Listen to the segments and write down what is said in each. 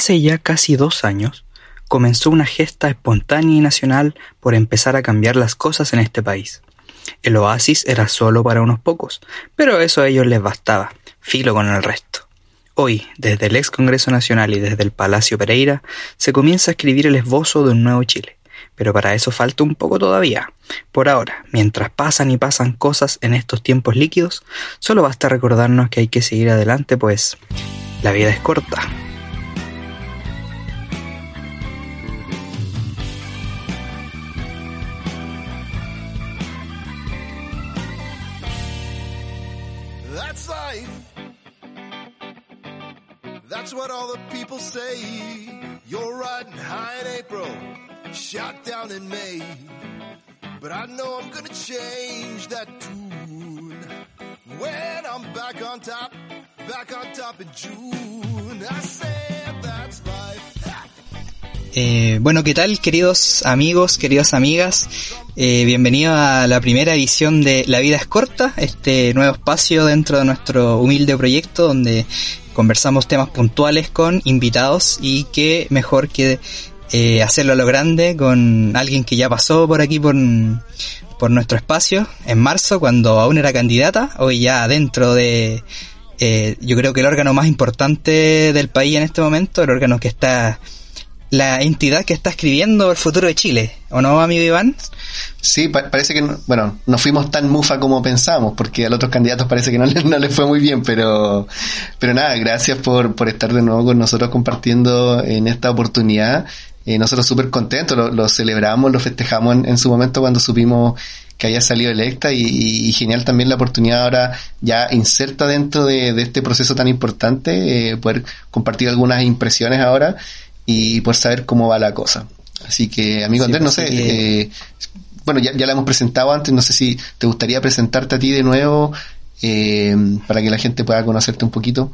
Hace ya casi dos años, comenzó una gesta espontánea y nacional por empezar a cambiar las cosas en este país. El oasis era solo para unos pocos, pero eso a ellos les bastaba, filo con el resto. Hoy, desde el ex Congreso Nacional y desde el Palacio Pereira, se comienza a escribir el esbozo de un nuevo Chile. Pero para eso falta un poco todavía. Por ahora, mientras pasan y pasan cosas en estos tiempos líquidos, solo basta recordarnos que hay que seguir adelante, pues la vida es corta. What all the people say. You're riding high in April, shot down in May. But I know I'm gonna change that tune. When I'm back on top, back on top in June. I said that's life. Eh, bueno, ¿qué tal queridos amigos, queridas amigas? Eh, bienvenido a la primera edición de La vida es corta, este nuevo espacio dentro de nuestro humilde proyecto donde conversamos temas puntuales con invitados y qué mejor que eh, hacerlo a lo grande con alguien que ya pasó por aquí por, por nuestro espacio en marzo cuando aún era candidata, hoy ya dentro de eh, yo creo que el órgano más importante del país en este momento, el órgano que está la entidad que está escribiendo el futuro de Chile, ¿o no, amigo Iván? Sí, parece que, bueno, no fuimos tan mufa como pensamos, porque a los otros candidatos parece que no, no les fue muy bien, pero, pero nada, gracias por, por estar de nuevo con nosotros compartiendo en esta oportunidad. Eh, nosotros súper contentos, lo, celebramos, lo festejamos en, su momento cuando supimos que haya salido electa y, genial también la oportunidad ahora ya inserta dentro de, este proceso tan importante, eh, poder compartir algunas impresiones ahora y por saber cómo va la cosa. Así que, amigo Andrés, no sé, eh, bueno, ya, ya la hemos presentado antes, no sé si te gustaría presentarte a ti de nuevo eh, para que la gente pueda conocerte un poquito.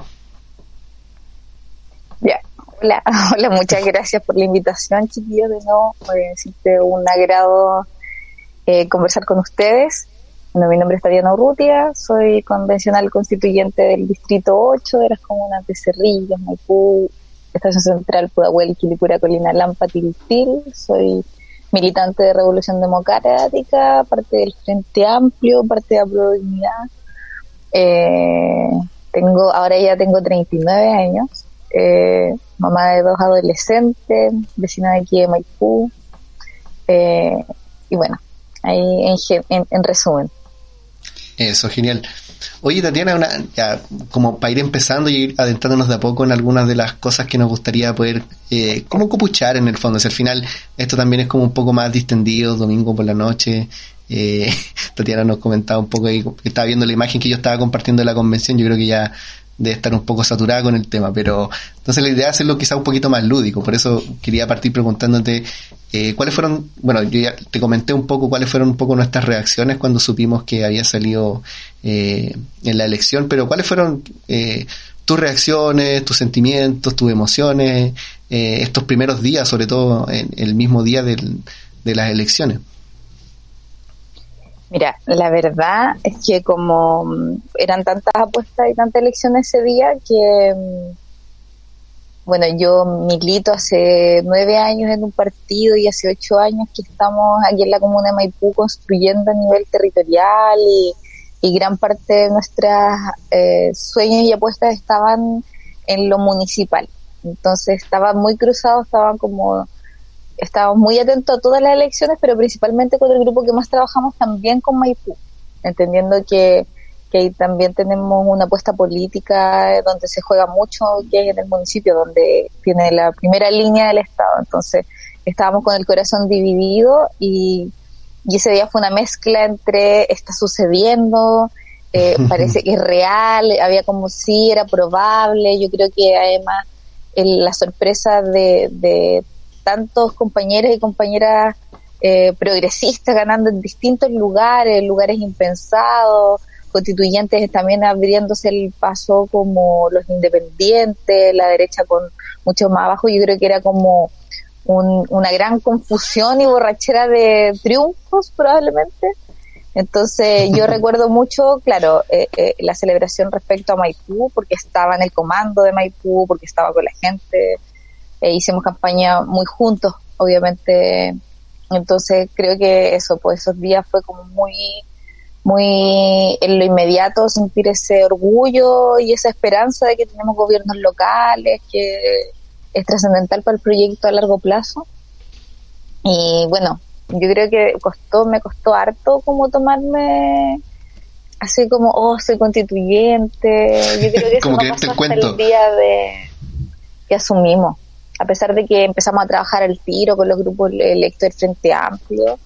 Ya, hola, hola, muchas gracias por la invitación, chiquillos, de nuevo, siempre un agrado eh, conversar con ustedes. Bueno, mi nombre es Tatiana Urrutia, soy convencional constituyente del Distrito 8 de las comunas de Cerrillos, Maipú, Estación Central, Pudahuel, Quilipura, Colina, Lampa, Tiltil. Soy militante de Revolución Democrática, parte del Frente Amplio, parte de la Eh, tengo, ahora ya tengo 39 años, eh, mamá de dos adolescentes, vecina de aquí de Maipú. Eh, y bueno, ahí en resumen. Eso, genial. Oye, Tatiana, una, ya, como para ir empezando y ir adentrándonos de a poco en algunas de las cosas que nos gustaría poder, eh, como copuchar en el fondo. Si al final esto también es como un poco más distendido, domingo por la noche. Eh, Tatiana nos comentaba un poco ahí, estaba viendo la imagen que yo estaba compartiendo de la convención. Yo creo que ya de estar un poco saturada con el tema, pero entonces la idea es hacerlo quizá un poquito más lúdico, por eso quería partir preguntándote eh, cuáles fueron, bueno, yo ya te comenté un poco cuáles fueron un poco nuestras reacciones cuando supimos que había salido eh, en la elección, pero cuáles fueron eh, tus reacciones, tus sentimientos, tus emociones, estos primeros días, sobre todo en el mismo día de las elecciones. Mira, la verdad es que como mm, eran tantas apuestas y tantas elecciones ese día que, mm, bueno, yo milito hace nueve años en un partido y hace ocho años que estamos aquí en la comuna de Maipú construyendo a nivel territorial y, gran parte de nuestras eh, sueños y apuestas estaban en lo municipal. Entonces estaban muy cruzados, estaban como estábamos muy atentos a todas las elecciones, pero principalmente con el grupo que más trabajamos también con Maipú, entendiendo que, que ahí también tenemos una apuesta política donde se juega mucho, que es en el municipio, donde tiene la primera línea del Estado. Entonces, estábamos con el corazón dividido y, y ese día fue una mezcla entre está sucediendo, eh, parece que es real, había como si era probable, yo creo que además la sorpresa de, de tantos compañeros y compañeras eh, progresistas ganando en distintos lugares, lugares impensados, constituyentes también abriéndose el paso como los independientes, la derecha con mucho más abajo, yo creo que era como una gran confusión y borrachera de triunfos probablemente. Entonces yo recuerdo mucho, claro, eh, eh, la celebración respecto a Maipú, porque estaba en el comando de Maipú, porque estaba con la gente, eh, hicimos campaña muy juntos, obviamente. Entonces creo que eso, pues esos días fue como muy, muy en lo inmediato sentir ese orgullo y esa esperanza de que tenemos gobiernos locales, que es trascendental para el proyecto a largo plazo. Y bueno, yo creo que costó, me costó harto como tomarme así como, oh, soy constituyente. Yo creo que eso no pasó hasta el día de que asumimos. A pesar de que empezamos a trabajar el tiro con los grupos electos del Frente Amplio,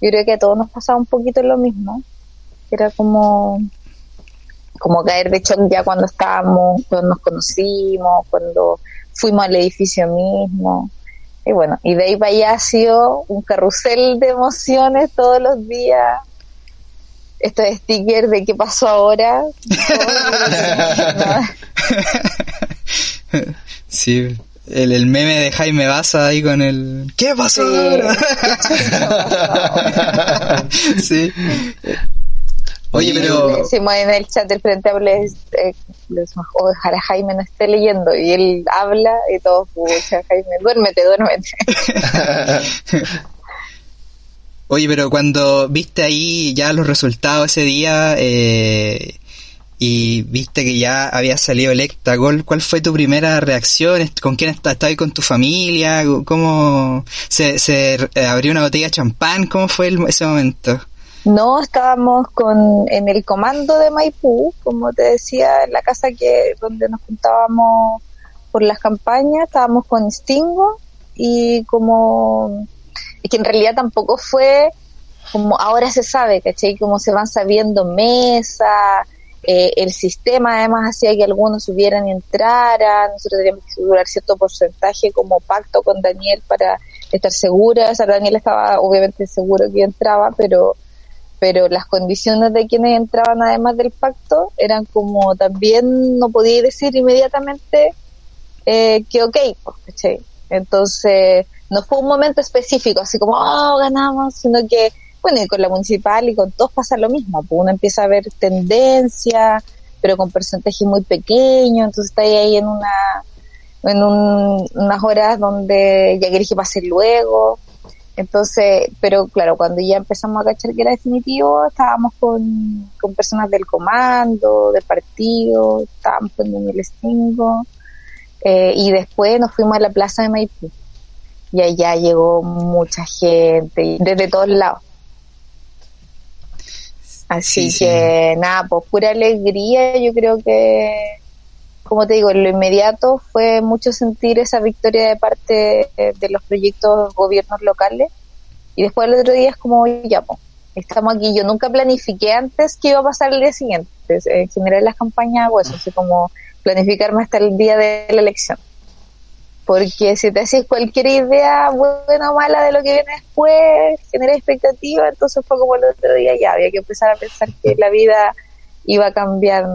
yo creo que a todos nos pasaba un poquito lo mismo. Era como, como caer de shock ya cuando estábamos, cuando nos conocimos, cuando fuimos al edificio mismo. Y bueno, y de ahí para allá ha sido un carrusel de emociones todos los días. Estos stickers de qué pasó ahora. sí, el, el, meme de Jaime Baza ahí con el ¿Qué pasó ahora? sí. Oye, pero... Decimos en el chat del Frente Amplio, eh, ojalá Jaime no esté leyendo, y él habla y todo, pucha, Jaime, duérmete, duérmete. Oye, pero cuando viste ahí ya los resultados ese día eh, y viste que ya había salido electa, ¿cuál, ¿cuál fue tu primera reacción? ¿Con quién estabas? ahí con tu familia? ¿Cómo se, se abrió una botella de champán? ¿Cómo fue ese momento? No, estábamos con, en el comando de Maipú, como te decía, en la casa que donde nos juntábamos por las campañas, estábamos con Stingo y como, y que en realidad tampoco fue como ahora se sabe, ¿cachai? Como se van sabiendo mesas, eh, el sistema además hacía que algunos subieran y entraran, nosotros teníamos que asegurar cierto porcentaje como pacto con Daniel para estar segura, o sea, Daniel estaba obviamente seguro que entraba, pero pero las condiciones de quienes entraban además del pacto eran como también no podía decir inmediatamente eh, que ok, pues, entonces no fue un momento específico así como oh ganamos, sino que bueno y con la municipal y con todos pasa lo mismo, pues uno empieza a ver tendencia pero con porcentaje muy pequeño, entonces está ahí en una en unas horas donde ya querés que pase luego entonces, pero claro, cuando ya empezamos a cachar que era definitivo, estábamos con, con personas del comando, del partido, estábamos el Stingo, eh, y después nos fuimos a la plaza de Maipú. Y allá llegó mucha gente, desde todos lados. Así que nada, pues pura alegría, yo creo que como te digo, en lo inmediato fue mucho sentir esa victoria de parte de los proyectos gobiernos locales y después el otro día es como, ya, pues, estamos aquí. Yo nunca planifiqué antes qué iba a pasar el día siguiente. En general las campañas hago eso, así como planificarme hasta el día de la elección. Porque si te haces cualquier idea buena o mala de lo que viene después, genera expectativa, entonces fue como el otro día ya, había que empezar a pensar que la vida iba a cambiar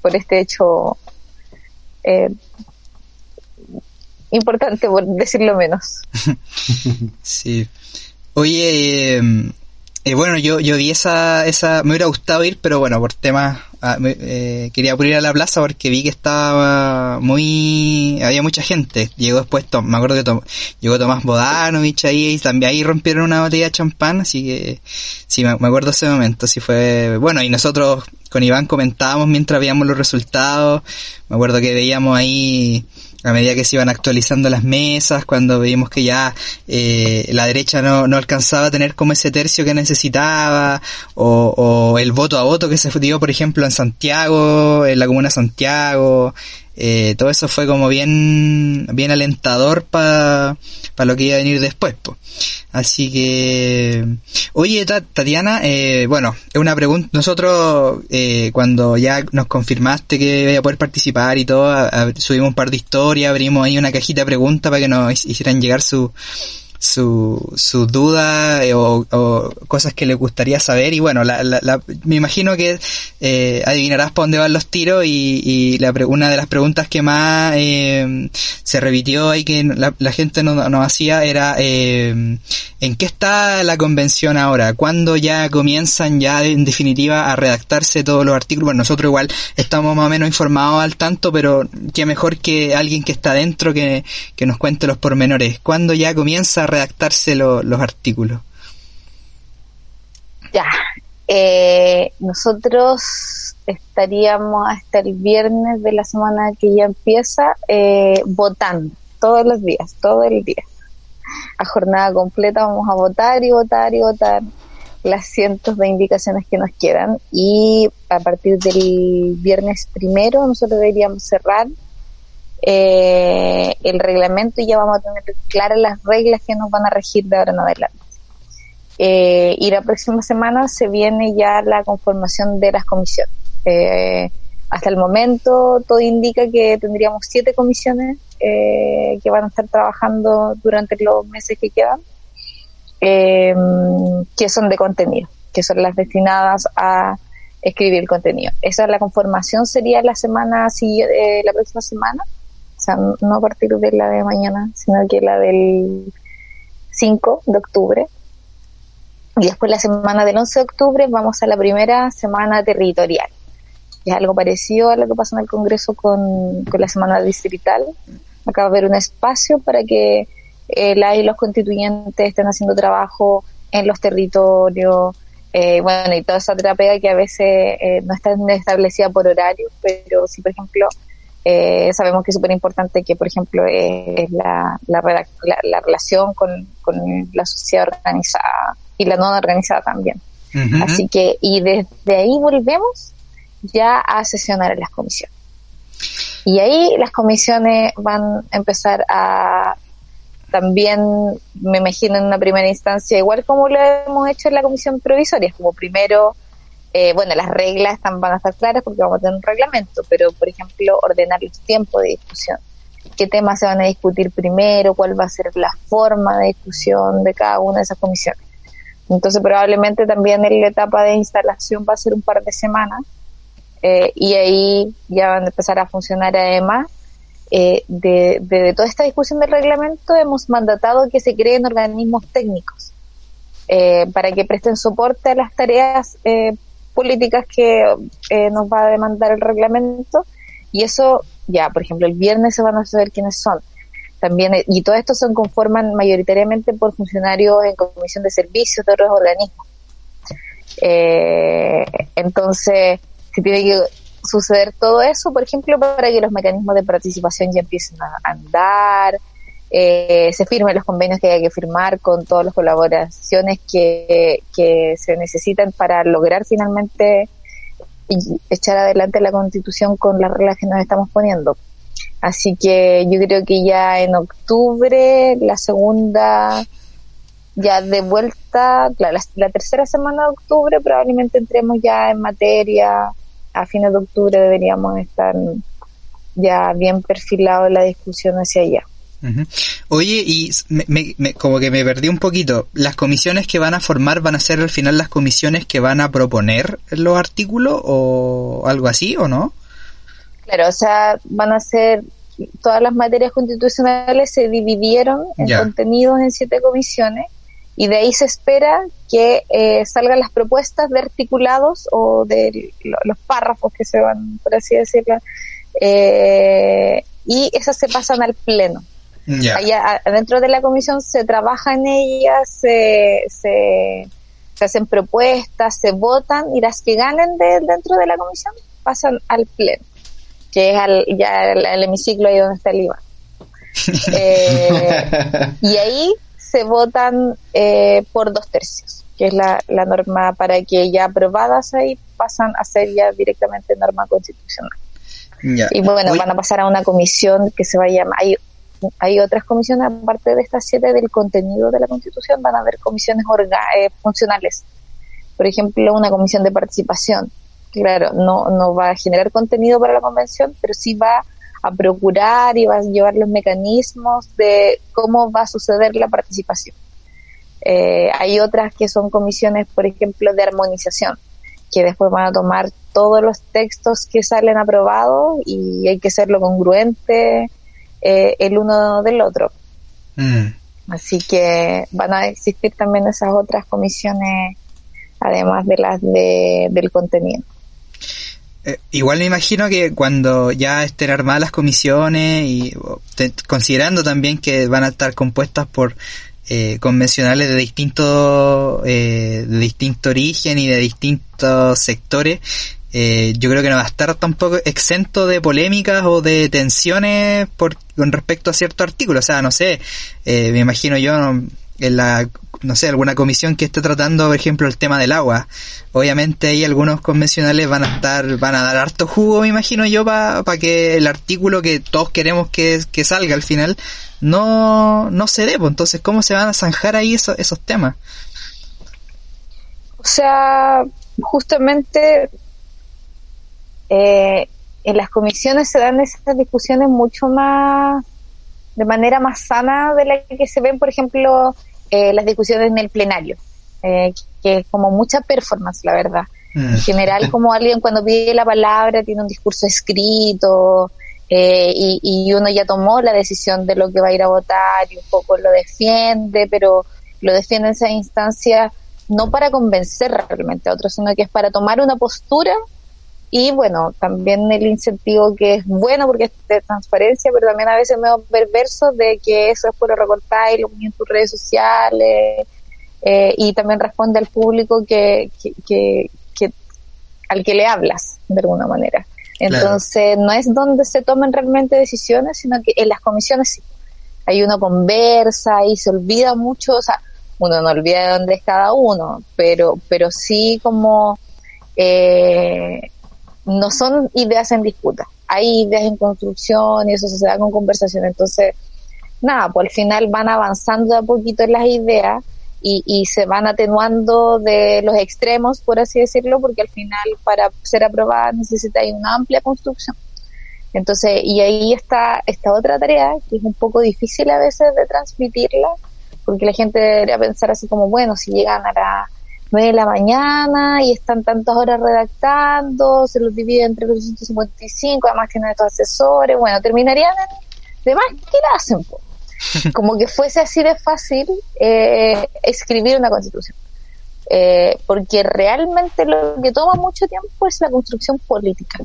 por este hecho eh, importante, por decirlo menos. sí. Oye, em, eh, bueno, yo, yo vi esa, esa, me hubiera gustado ir, pero bueno, por temas, ah, eh, quería ir a la plaza porque vi que estaba muy, había mucha gente. Llegó después, me acuerdo que llegó Tomás Bodanovich ahí y también ahí rompieron una botella de champán, así que sí, me, me acuerdo ese momento, sí fue, bueno, y nosotros con Iván comentábamos mientras veíamos los resultados, me acuerdo que veíamos ahí a medida que se iban actualizando las mesas, cuando veíamos que ya eh, la derecha no, no alcanzaba a tener como ese tercio que necesitaba, o, o el voto a voto que se dio, por ejemplo, en Santiago, en la comuna de Santiago, eh, todo eso fue como bien, bien alentador para lo que iba a venir después. Así que, oye Tatiana, eh, bueno, es una pregunta, nosotros eh, cuando ya nos confirmaste que iba a poder participar y todo, subimos un par de historias, abrimos ahí una cajita de preguntas para que nos hicieran llegar su, su, su duda eh, o, cosas que le gustaría saber y bueno, la, la, me imagino que eh, adivinarás por dónde van los tiros y, la, una de las preguntas que más eh, se repitió y que la, gente nos no hacía era eh, ¿en qué está la convención ahora? ¿Cuándo ya comienzan ya en definitiva a redactarse todos los artículos? Bueno, nosotros igual estamos más o menos informados al tanto, pero qué mejor que alguien que está dentro que, que nos cuente los pormenores. ¿Cuándo ya comienza redactarse los artículos? Ya, eh, nosotros estaríamos hasta el viernes de la semana que ya empieza eh, votando todos los días, todo el día. A jornada completa vamos a votar y votar y votar las cientos de indicaciones que nos quedan y a partir del viernes primero nosotros deberíamos cerrar eh, el reglamento y ya vamos a tener claras las reglas que nos van a regir de ahora en adelante. Eh, y la próxima semana se viene ya la conformación de las comisiones. Eh, hasta el momento todo indica que tendríamos siete comisiones eh, que van a estar trabajando durante los meses que quedan, que son de contenido, que son las destinadas a escribir el contenido. Esa es la conformación sería la semana la próxima semana sea, no a partir de la de mañana, sino que la del 5 de octubre. Y después la semana del 11 de octubre vamos a la primera semana territorial. Es algo parecido a lo que pasa en el Congreso con, la semana distrital. Acá va a haber un espacio para que eh, la y los constituyentes estén haciendo trabajo en los territorios, eh, bueno, y toda esa terapia que a veces eh, no está establecida por horario, pero si, por ejemplo, eh, sabemos que es súper importante que, por ejemplo, es la, la, relación con, la sociedad organizada y la no organizada también. Así que, y desde ahí volvemos ya a sesionar en las comisiones. Y ahí las comisiones van a empezar a también, me imagino en una primera instancia, igual como lo hemos hecho en la comisión provisoria, como primero eh, bueno, las reglas van a estar claras porque vamos a tener un reglamento, pero por ejemplo, ordenar los tiempos de discusión. ¿Qué temas se van a discutir primero? ¿Cuál va a ser la forma de discusión de cada una de esas comisiones? Entonces, probablemente también la etapa de instalación va a ser un par de semanas eh, y ahí ya van a empezar a funcionar además. Eh, de, de, toda esta discusión del reglamento hemos mandatado que se creen organismos técnicos para que presten soporte a las tareas políticas que eh, nos va a demandar el reglamento y eso ya, por ejemplo, el viernes se van a saber quiénes son. También, eh, y todo esto se conforman mayoritariamente por funcionarios en comisión de servicios de otros organismos. Eh, entonces, se tiene que suceder todo eso, por ejemplo, para que los mecanismos de participación ya empiecen a andar, eh, se firmen los convenios que hay que firmar con todas las colaboraciones que, que se necesitan para lograr finalmente echar adelante la constitución con las reglas que nos estamos poniendo. Así que yo creo que ya en octubre, la segunda, ya de vuelta, la, la, tercera semana de octubre probablemente entremos ya en materia, a fines de octubre deberíamos estar ya bien perfilados en la discusión hacia allá. Oye, y me, como que me perdí un poquito. ¿Las comisiones que van a formar van a ser al final las comisiones que van a proponer los artículos o algo así o no? Claro, o sea, van a ser todas las materias constitucionales se dividieron en contenidos en siete comisiones y de ahí se espera que eh, salgan las propuestas de articulados o de los párrafos que se van, por así decirlo, eh, y esas se pasan al pleno. Allá, dentro de la comisión se trabaja en ellas, se, se, hacen propuestas, se votan y las que ganen de, dentro de la comisión pasan al pleno, que es al, ya el, hemiciclo ahí donde está el IVA. Eh, y ahí se votan eh, por dos tercios, que es la, la norma para que ya aprobadas ahí pasan a ser ya directamente norma constitucional. Y bueno, van a pasar a una comisión que se va a llamar, hay otras comisiones, aparte de estas siete del contenido de la Constitución, van a haber comisiones eh, funcionales. Por ejemplo, una comisión de participación. Claro, no, no va a generar contenido para la convención, pero sí va a procurar y va a llevar los mecanismos de cómo va a suceder la participación. Eh, hay otras que son comisiones, por ejemplo, de armonización, que después van a tomar todos los textos que salen aprobados y hay que hacerlo congruente eh, el uno del otro. Mm. Así que van a existir también esas otras comisiones, además de las de, del contenido. Eh, igual me imagino que cuando ya estén armadas las comisiones y considerando también que van a estar compuestas por eh, convencionales de distinto eh, de distinto origen y de distintos sectores eh, yo creo que no va a estar tampoco exento de polémicas o de tensiones por, con respecto a cierto artículo. O sea, no sé, eh, me imagino yo en la, no sé, alguna comisión que esté tratando, por ejemplo, el tema del agua. Obviamente ahí algunos convencionales van a estar, van a dar harto jugo, me imagino yo, para que el artículo que todos queremos que, que salga al final no, no se dé. Pues. Entonces, ¿cómo se van a zanjar ahí esos, esos temas? O sea, justamente eh, en las comisiones se dan esas discusiones mucho más, de manera más sana de la que se ven, por ejemplo, eh, las discusiones en el plenario, eh, que es como mucha performance, la verdad. Mm. En general, como alguien cuando pide la palabra tiene un discurso escrito y, y uno ya tomó la decisión de lo que va a ir a votar y un poco lo defiende, pero lo defiende en esa instancia no para convencer realmente a otros, sino que es para tomar una postura y bueno, también el incentivo que es bueno porque es de transparencia, pero también a veces me veo perverso de que eso es por recortar y lo en tus redes sociales eh, y también responde al público que, que, que, al que le hablas de alguna manera. Entonces no es donde se tomen realmente decisiones, sino que en las comisiones sí. Hay uno conversa y se olvida mucho, o sea, uno no olvida de dónde es cada uno, pero, pero sí como eh, no son ideas en disputa, hay ideas en construcción y eso se da con conversación. Entonces, nada, pues al final van avanzando a poquito las ideas y, y se van atenuando de los extremos, por así decirlo, porque al final para ser aprobada necesita una amplia construcción. Entonces, y ahí está esta otra tarea que es un poco difícil a veces de transmitirla, porque la gente debería pensar así como, bueno, si llegan a la 9 de la mañana y están tantas horas redactando, se los divide entre los 155, además tienen estos asesores, bueno, terminarían de más que la hacen, como que fuese así de fácil eh, escribir una constitución. Eh, porque realmente lo que toma mucho tiempo es la construcción política,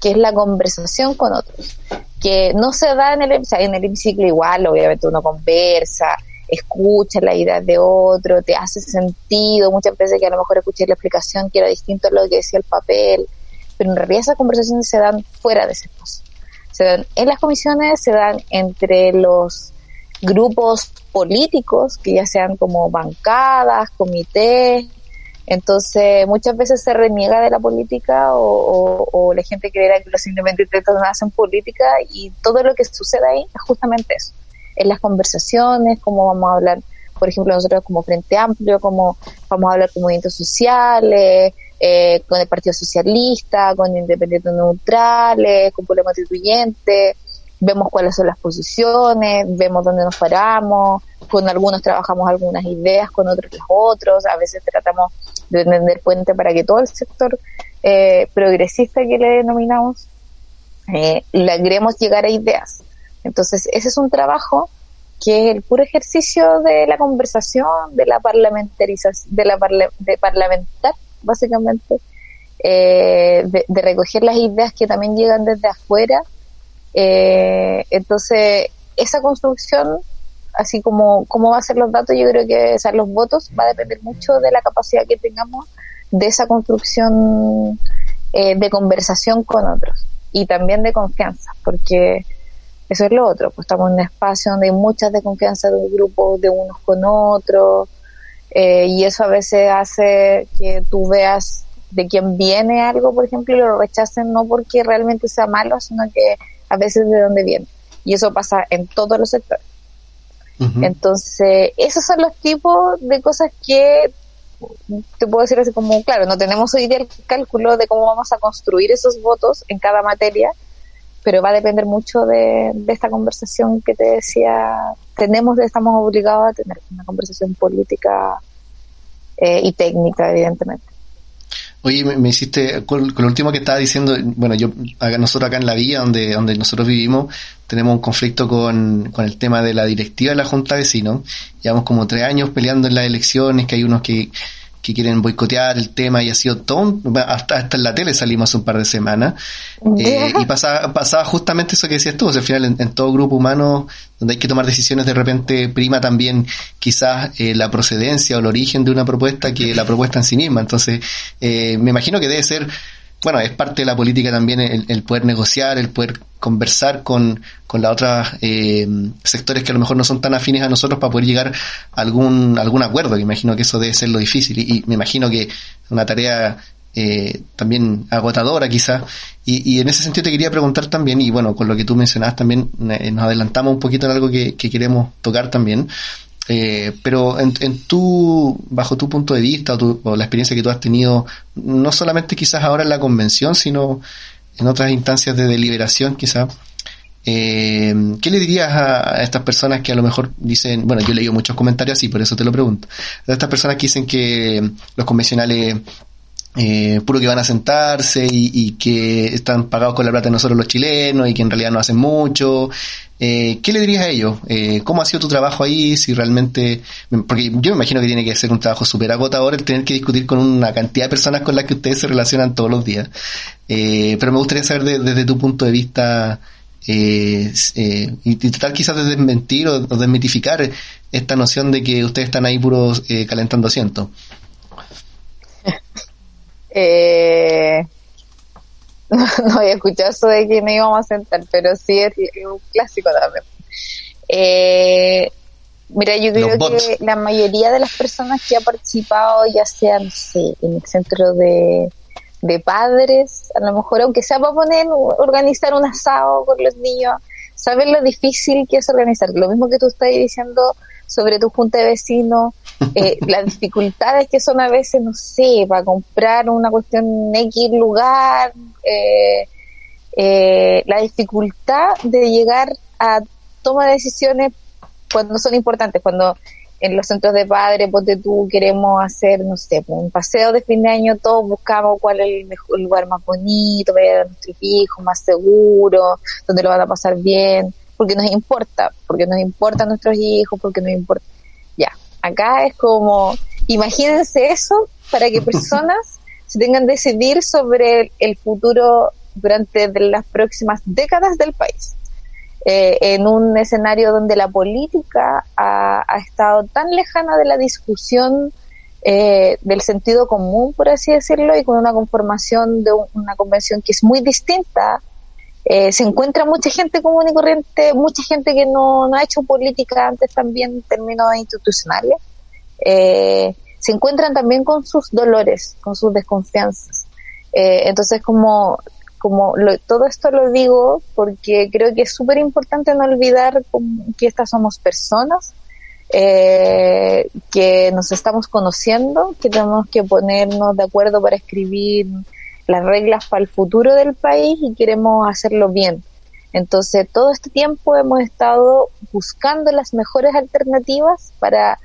que es la conversación con otros, que no se da en el, en el hemiciclo igual, obviamente uno conversa, escucha la idea de otro, te hace sentido, muchas veces que a lo mejor escuché la explicación que era distinto a lo que decía el papel, pero en realidad esas conversaciones se dan fuera de ese espacio. Se dan en las comisiones, se dan entre los grupos políticos, que ya sean como bancadas, comités, entonces muchas veces se reniega de la política o, o la gente creerá que los independientes no hacen política y todo lo que sucede ahí es justamente eso en las conversaciones, cómo vamos a hablar, por ejemplo, nosotros como Frente Amplio, cómo vamos a hablar con movimientos sociales, eh, con el Partido Socialista, con Independientes Neutrales, con Pueblo Constituyente, vemos cuáles son las posiciones, vemos dónde nos paramos, con algunos trabajamos algunas ideas, con otros las otros, a veces tratamos de entender puente para que todo el sector eh, progresista que le denominamos eh, logremos llegar a ideas. Entonces, ese es un trabajo que es el puro ejercicio de la conversación, de la parlamentarización, de la de parlamentar, básicamente, eh, de, recoger las ideas que también llegan desde afuera. Eh, entonces, esa construcción, así como cómo va a ser los datos, yo creo que o los votos va a depender mucho de la capacidad que tengamos de esa construcción eh, de conversación con otros y también de confianza, porque eso es lo otro, pues estamos en un espacio donde hay mucha desconfianza de un grupo, de unos con otros, eh, y eso a veces hace que tú veas de quién viene algo, por ejemplo, y lo rechacen no porque realmente sea malo, sino que a veces de dónde viene. Y eso pasa en todos los sectores. Entonces, esos son los tipos de cosas que te puedo decir así como, claro, no tenemos hoy día el cálculo de cómo vamos a construir esos votos en cada materia, pero va a depender mucho de, esta conversación que te decía, tenemos, estamos obligados a tener una conversación política eh, y técnica, evidentemente. Oye, me, hiciste, con, lo último que estaba diciendo, bueno, yo, nosotros acá en la villa donde, donde nosotros vivimos, tenemos un conflicto con, con el tema de la directiva de la Junta de Vecinos. Llevamos como tres años peleando en las elecciones, que hay unos que que quieren boicotear el tema y ha sido todo, hasta, hasta en la tele salimos hace un par de semanas. Eh, y pasaba, pasaba justamente eso que decías tú, al final en, todo grupo humano donde hay que tomar decisiones de repente prima también quizás eh, la procedencia o el origen de una propuesta que la propuesta en sí misma, entonces eh, me imagino que debe ser bueno, es parte de la política también el, poder negociar, el poder conversar con, con las otras eh, sectores que a lo mejor no son tan afines a nosotros para poder llegar a algún, algún acuerdo. Me imagino que eso debe ser lo difícil y, me imagino que una tarea eh, también agotadora quizás. Y, y, en ese sentido te quería preguntar también, y bueno, con lo que tú mencionabas también, eh, nos adelantamos un poquito en algo que, que queremos tocar también, eh, pero en, tu, bajo tu punto de vista o, la experiencia que tú has tenido, no solamente quizás ahora en la convención, sino en otras instancias de deliberación quizás, eh, ¿qué le dirías a, estas personas que a lo mejor dicen, bueno, yo he leído muchos comentarios así, por eso te lo pregunto, a estas personas que dicen que los convencionales eh, puro que van a sentarse y, que están pagados con la plata de nosotros los chilenos y que en realidad no hacen mucho. Eh, ¿Qué le dirías a ellos? Eh, ¿Cómo ha sido tu trabajo ahí? Si realmente, porque yo me imagino que tiene que ser un trabajo súper agotador el tener que discutir con una cantidad de personas con las que ustedes se relacionan todos los días. Eh, pero me gustaría saber desde tu punto de vista eh, eh, y tratar quizás de desmentir o, o, desmitificar esta noción de que ustedes están ahí puros eh, calentando asientos. Eh, no, había escuchado eso de que no íbamos a sentar, pero sí es, un clásico también. Eh, mira, yo creo que la mayoría de las personas que ha participado, ya sea, en el centro de, de padres, a lo mejor aunque sea para poner, organizar un asado con los niños, saben lo difícil que es organizar. Lo mismo que tú estás diciendo sobre tu junta de vecinos, eh, las dificultades que son a veces, no sé, para comprar una cuestión en X lugar, eh, eh, la dificultad de llegar a toma de decisiones cuando son importantes, cuando en los centros de padres, ponte tú, queremos hacer, no sé, pues, un paseo de fin de año, todos buscamos cuál es el mejor lugar más bonito, para a nuestros hijos, más seguro, donde lo van a pasar bien porque nos importa, porque nos importan nuestros hijos, porque nos importa. Ya, acá es como, imagínense eso para que personas se tengan que decidir sobre el futuro durante las próximas décadas del país. Eh, en un escenario donde la política ha, estado tan lejana de la discusión eh, del sentido común, por así decirlo, y con una conformación de una convención que es muy distinta eh, se encuentra mucha gente común y corriente, mucha gente que no, no ha hecho política antes también en términos institucionales. Eh, se encuentran también con sus dolores, con sus desconfianzas. Eh, entonces, como, como todo esto lo digo porque creo que es súper importante no olvidar que estas somos personas, que nos estamos conociendo, que tenemos que ponernos de acuerdo para escribir las reglas para el futuro del país y queremos hacerlo bien. Entonces, todo este tiempo hemos estado buscando las mejores alternativas para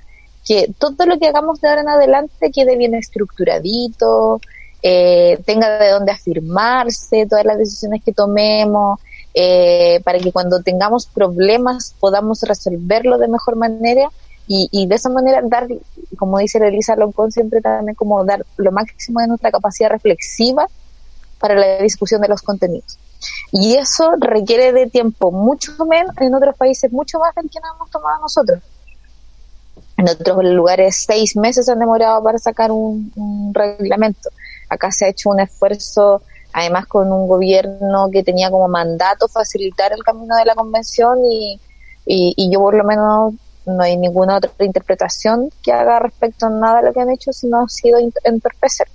que todo lo que hagamos de ahora en adelante quede bien estructuradito, eh, tenga de dónde afirmarse todas las decisiones que tomemos, eh, para que cuando tengamos problemas podamos resolverlo de mejor manera y, y de esa manera dar, como dice Elisa Loncón, siempre también como dar lo máximo de nuestra capacidad reflexiva para la discusión de los contenidos. Y eso requiere de tiempo mucho menos, en otros países mucho más del que nos hemos tomado nosotros. En otros lugares seis meses han demorado para sacar un, reglamento. Acá se ha hecho un esfuerzo, además con un gobierno que tenía como mandato facilitar el camino de la convención y, y yo por lo menos no hay ninguna otra interpretación que haga respecto a nada de lo que han hecho, sino ha sido entorpecer.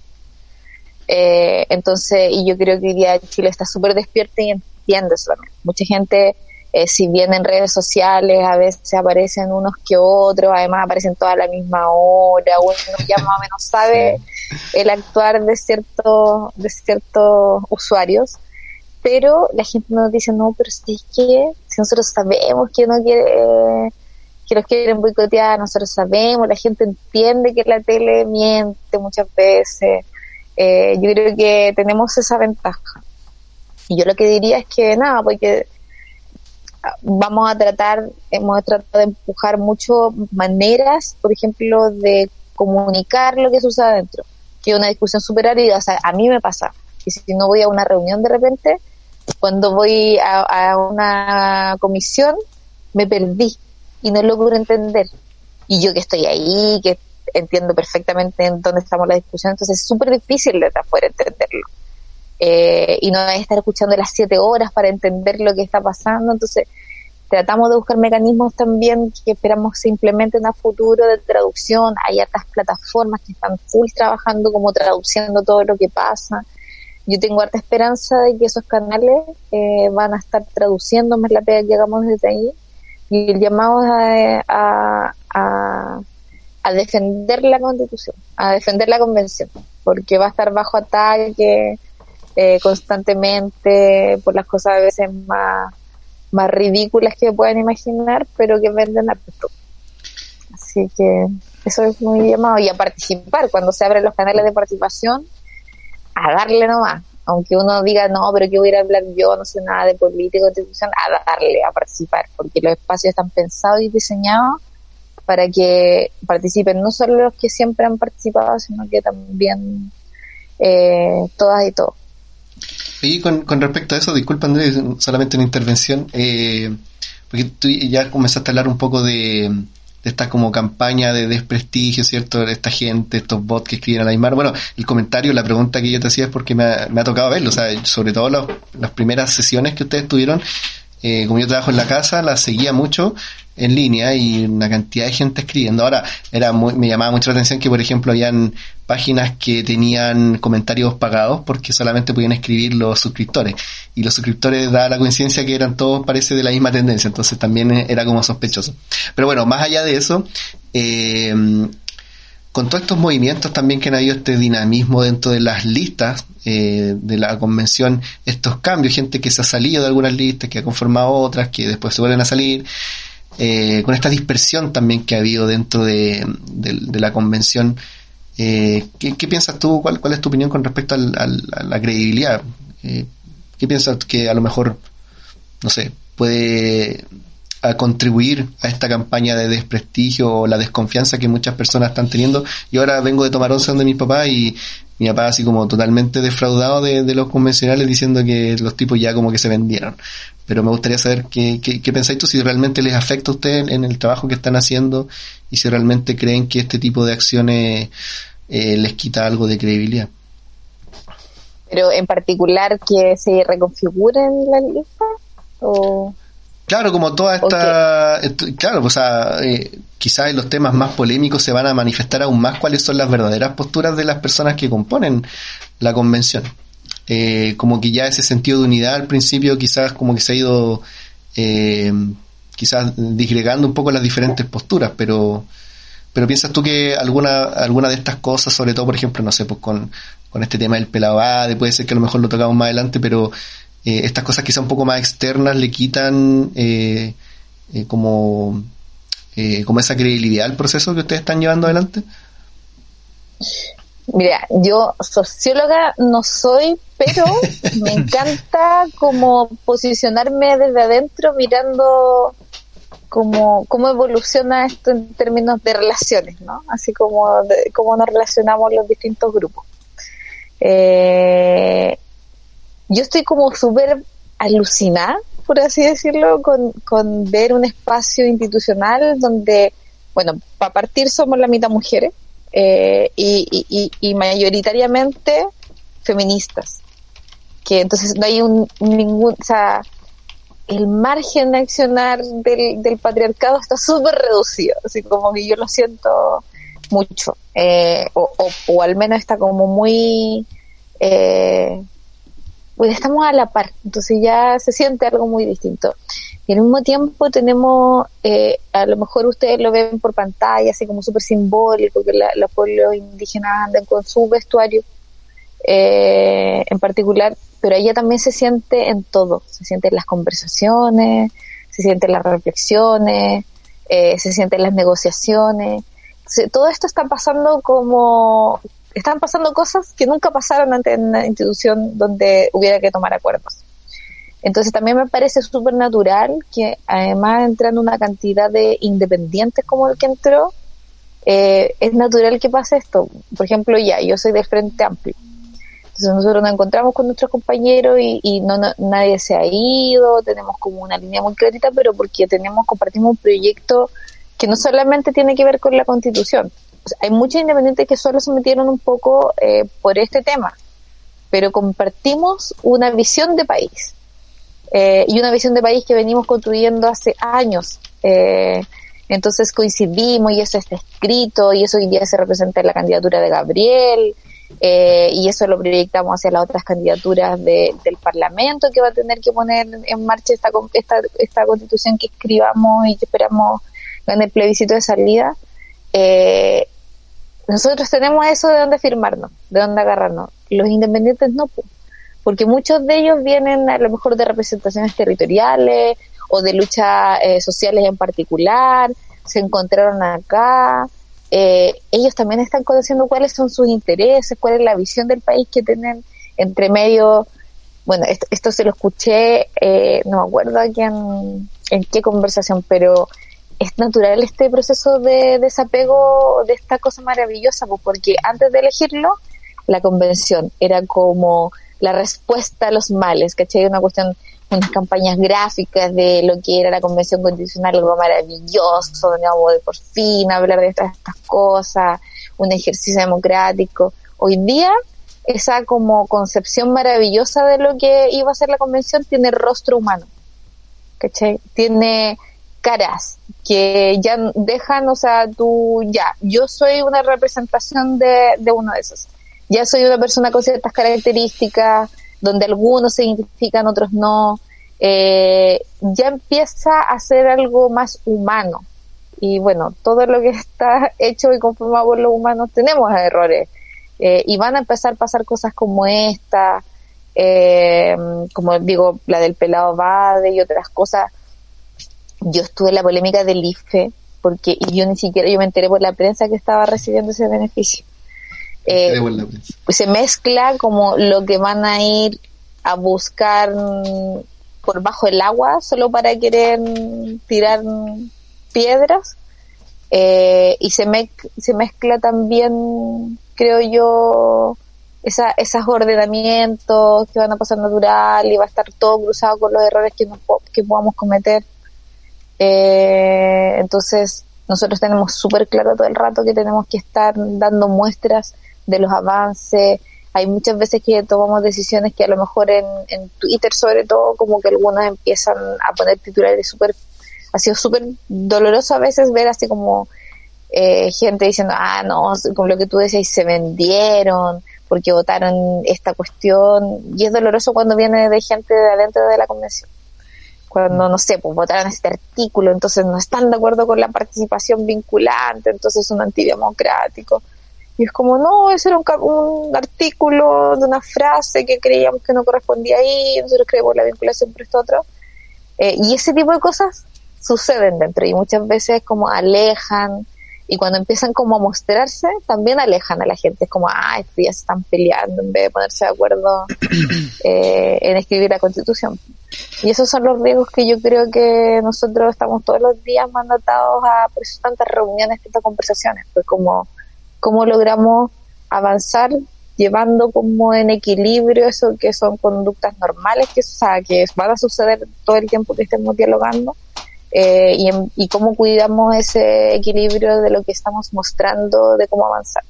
Eh, entonces, y yo creo que hoy día Chile está súper despierto y entiende eso también. Mucha gente, eh, si bien en redes sociales a veces aparecen unos que otros, además aparecen toda a la misma hora, uno ya más o menos sabe el actuar de ciertos, de ciertos usuarios. pero la gente nos dice, no, pero si es que, si nosotros sabemos que no quiere, que los quieren boicotear, nosotros sabemos, la gente entiende que la tele miente muchas veces. Eh, yo creo que tenemos esa ventaja. Y yo lo que diría es que nada, porque vamos a tratar, hemos tratado de empujar mucho maneras, por ejemplo, de comunicar lo que sucede adentro, que es una discusión súper árida, o sea, a mí me pasa, que si no voy a una reunión de repente, cuando voy a, una comisión, me perdí y no logro entender. Y yo que estoy ahí, que entiendo perfectamente en dónde estamos la discusión, entonces es súper difícil de afuera entenderlo. Eh, y no estar escuchando las siete horas para entender lo que está pasando, entonces tratamos de buscar mecanismos también que esperamos se implementen a futuro de traducción. Hay otras plataformas que están full trabajando como traduciendo todo lo que pasa yo tengo harta esperanza de que esos canales eh, van a estar traduciendo más la pega que llegamos desde ahí y el llamado a, a, a, defender la constitución, a defender la convención, porque va a estar bajo ataque eh, constantemente por las cosas a veces más, más ridículas que puedan imaginar, pero que venden a Así que eso es muy llamado y a participar cuando se abren los canales de participación a darle nomás. Aunque uno diga, no, pero que voy a hablar yo, no sé nada de política, constitución, a darle, a participar, porque los espacios están pensados y diseñados para que participen no solo los que siempre han participado, sino que también eh, todas y todos. Y con, con respecto a eso, disculpa Andrés, solamente una intervención, eh, porque tú ya comenzaste a hablar un poco de, de esta como campaña de desprestigio, ¿cierto? De esta gente, estos bots que escriben a la Aymar. Bueno, el comentario, la pregunta que yo te hacía es porque me ha tocado verlo, o sea, sobre todo las primeras sesiones que ustedes tuvieron, eh, como yo trabajo en la casa, las seguía mucho en línea y una cantidad de gente escribiendo. Ahora, era muy, me llamaba mucho la atención que, por ejemplo, habían páginas que tenían comentarios pagados porque solamente podían escribir los suscriptores. Y los suscriptores da la coincidencia que eran todos, parece, de la misma tendencia. Entonces también era como sospechoso. Pero bueno, más allá de eso, eh, con todos estos movimientos también que han habido este dinamismo dentro de las listas eh, de la convención, estos cambios, gente que se ha salido de algunas listas, que ha conformado otras, que después se vuelven a salir, eh, con esta dispersión también que ha habido dentro de, la convención, eh, ¿qué, piensas tú? ¿Cuál, ¿Cuál es tu opinión con respecto al, a la credibilidad? ¿Qué piensas que a lo mejor, no sé, puede a contribuir a esta campaña de desprestigio o la desconfianza que muchas personas están teniendo. Yo ahora vengo de tomar once de mi papá y mi papá así como totalmente defraudado de, los convencionales diciendo que los tipos ya como que se vendieron. Pero me gustaría saber qué, qué, pensáis tú, si realmente les afecta a ustedes en el trabajo que están haciendo y si realmente creen que este tipo de acciones eh, les quita algo de credibilidad. Pero en particular que se reconfiguren la lista o Claro, como toda esta, claro, o sea, eh, quizás en los temas más polémicos se van a manifestar aún más cuáles son las verdaderas posturas de las personas que componen la convención. Eh, como que ya ese sentido de unidad al principio quizás como que se ha ido eh, quizás disgregando un poco las diferentes posturas, pero pero piensas tú que alguna alguna de estas cosas, sobre todo por ejemplo, no sé, pues con, con este tema del pelabade, puede ser que a lo mejor lo tocamos más adelante, pero eh, estas cosas quizá un poco más externas le quitan eh, eh, como, como esa credibilidad al proceso que ustedes están llevando adelante? Mira, yo socióloga no soy, pero me encanta como posicionarme desde adentro mirando cómo, cómo evoluciona esto en términos de relaciones, ¿no? Así como de, cómo nos relacionamos los distintos grupos. Eh, yo estoy como súper alucinada, por así decirlo, con, con ver un espacio institucional donde, bueno, para partir somos la mitad mujeres eh, y, y, y, mayoritariamente feministas. Que entonces no hay un ningún, o sea, el margen de accionar del, del patriarcado está súper reducido, así como que yo lo siento mucho, eh, o, o, o, al menos está como muy eh, pues estamos a la par, entonces ya se siente algo muy distinto. Y al mismo tiempo tenemos, eh, a lo mejor ustedes lo ven por pantalla, así como súper simbólico, que los pueblos indígenas andan con su vestuario. Eh, en particular, pero ella también se siente en todo, se siente en las conversaciones, se siente en las reflexiones, eh, se siente en las negociaciones. todo esto está pasando como, están pasando cosas que nunca pasaron ante una institución donde hubiera que tomar acuerdos. Entonces también me parece súper natural que además entrando una cantidad de independientes como el que entró, eh, es natural que pase esto. Por ejemplo, ya, yo soy del Frente Amplio. Entonces nosotros nos encontramos con nuestros compañeros y, no, nadie se ha ido, tenemos como una línea muy clarita, pero porque tenemos, compartimos un proyecto que no solamente tiene que ver con la constitución. Hay muchos independientes que solo se metieron un poco eh, por este tema, pero compartimos una visión de país eh, y una visión de país que venimos construyendo hace años. Eh, entonces coincidimos y eso está escrito y eso hoy día se representa en la candidatura de Gabriel eh, y eso lo proyectamos hacia las otras candidaturas del Parlamento que va a tener que poner en marcha esta, esta, esta constitución que escribamos y que esperamos en el plebiscito de salida. Nosotros tenemos eso de dónde firmarnos, de dónde agarrarnos. Los independientes no porque muchos de ellos vienen a lo mejor de representaciones territoriales o de luchas eh, sociales en particular, se encontraron acá, eh, ellos también están conociendo cuáles son sus intereses, cuál es la visión del país que tienen entre medio, bueno, esto, se lo escuché, eh, no me acuerdo aquí en, en qué conversación, pero es natural este proceso de desapego de esta cosa maravillosa, pues, porque antes de elegirlo, la convención era como la respuesta a los males, ¿cachai? Una cuestión, unas campañas gráficas de lo que era la Convención Constitucional, algo maravilloso, digamos, de por fin hablar de estas, estas cosas, un ejercicio democrático. Hoy día, esa como concepción maravillosa de lo que iba a ser la convención tiene rostro humano, ¿cachai? Tiene caras que ya dejan, o sea, tú, ya, yo soy una representación de, de uno de esos ya soy una persona con ciertas características, donde algunos se identifican, otros no, eh, ya empieza a ser algo más humano. Y bueno, todo lo que está hecho y conformado por los humanos tenemos errores. Eh, y van a empezar a pasar cosas como esta, eh, como digo, la del pelado Bade y otras cosas. Yo estuve en la polémica del IFE, porque y yo ni siquiera yo me enteré por la prensa que estaba recibiendo ese beneficio. Eh, se mezcla como lo que van a ir a buscar por bajo el agua solo para querer tirar piedras. Eh, y se, me, se mezcla también creo yo esa, esos ordenamientos que van a pasar natural y va a estar todo cruzado con los errores que, nos, que podamos cometer eh, entonces nosotros tenemos súper claro todo el rato que tenemos que estar dando muestras de los avances. Hay muchas veces que tomamos decisiones que a lo mejor en, Twitter sobre todo como que algunas empiezan a poner titulares súper, ha sido súper doloroso a veces ver así como eh, gente diciendo, ah, no, como lo que tú decías, se vendieron porque votaron esta cuestión. Y es doloroso cuando viene de gente de adentro de la convención. Cuando, no sé, pues votaron este artículo, entonces no están de acuerdo con la participación vinculante, entonces son antidemocráticos. Y es como, no, ese era un, artículo de una frase que creíamos que no correspondía ahí, nosotros creemos la vinculación por esto otro. Eh, y ese tipo de cosas suceden dentro y muchas veces como alejan y cuando empiezan como a mostrarse también alejan a la gente. Es como, ah, estos ya se están peleando en vez de ponerse de acuerdo eh, en escribir la constitución. Y esos son los riesgos que yo creo que nosotros estamos todos los días mandatados a, por eso tantas reuniones, tantas conversaciones, pues como cómo logramos avanzar llevando como en equilibrio eso que son conductas normales que, o que van a suceder todo el tiempo que estemos dialogando eh, y, y, cómo cuidamos ese equilibrio de lo que estamos mostrando de cómo avanzar.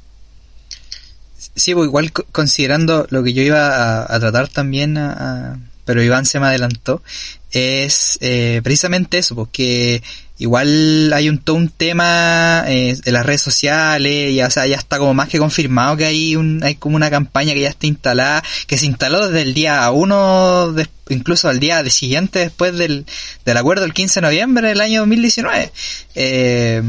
Sí, pues igual considerando lo que yo iba a, tratar también, pero Iván se me adelantó, es eh, precisamente eso, porque igual hay un todo un tema eh, de las redes sociales, ya, o sea, ya está como más que confirmado que hay un, hay como una campaña que ya está instalada, que se instaló desde el día 1, incluso al día siguiente después del, del acuerdo del 15 de noviembre del año 2019. Eh,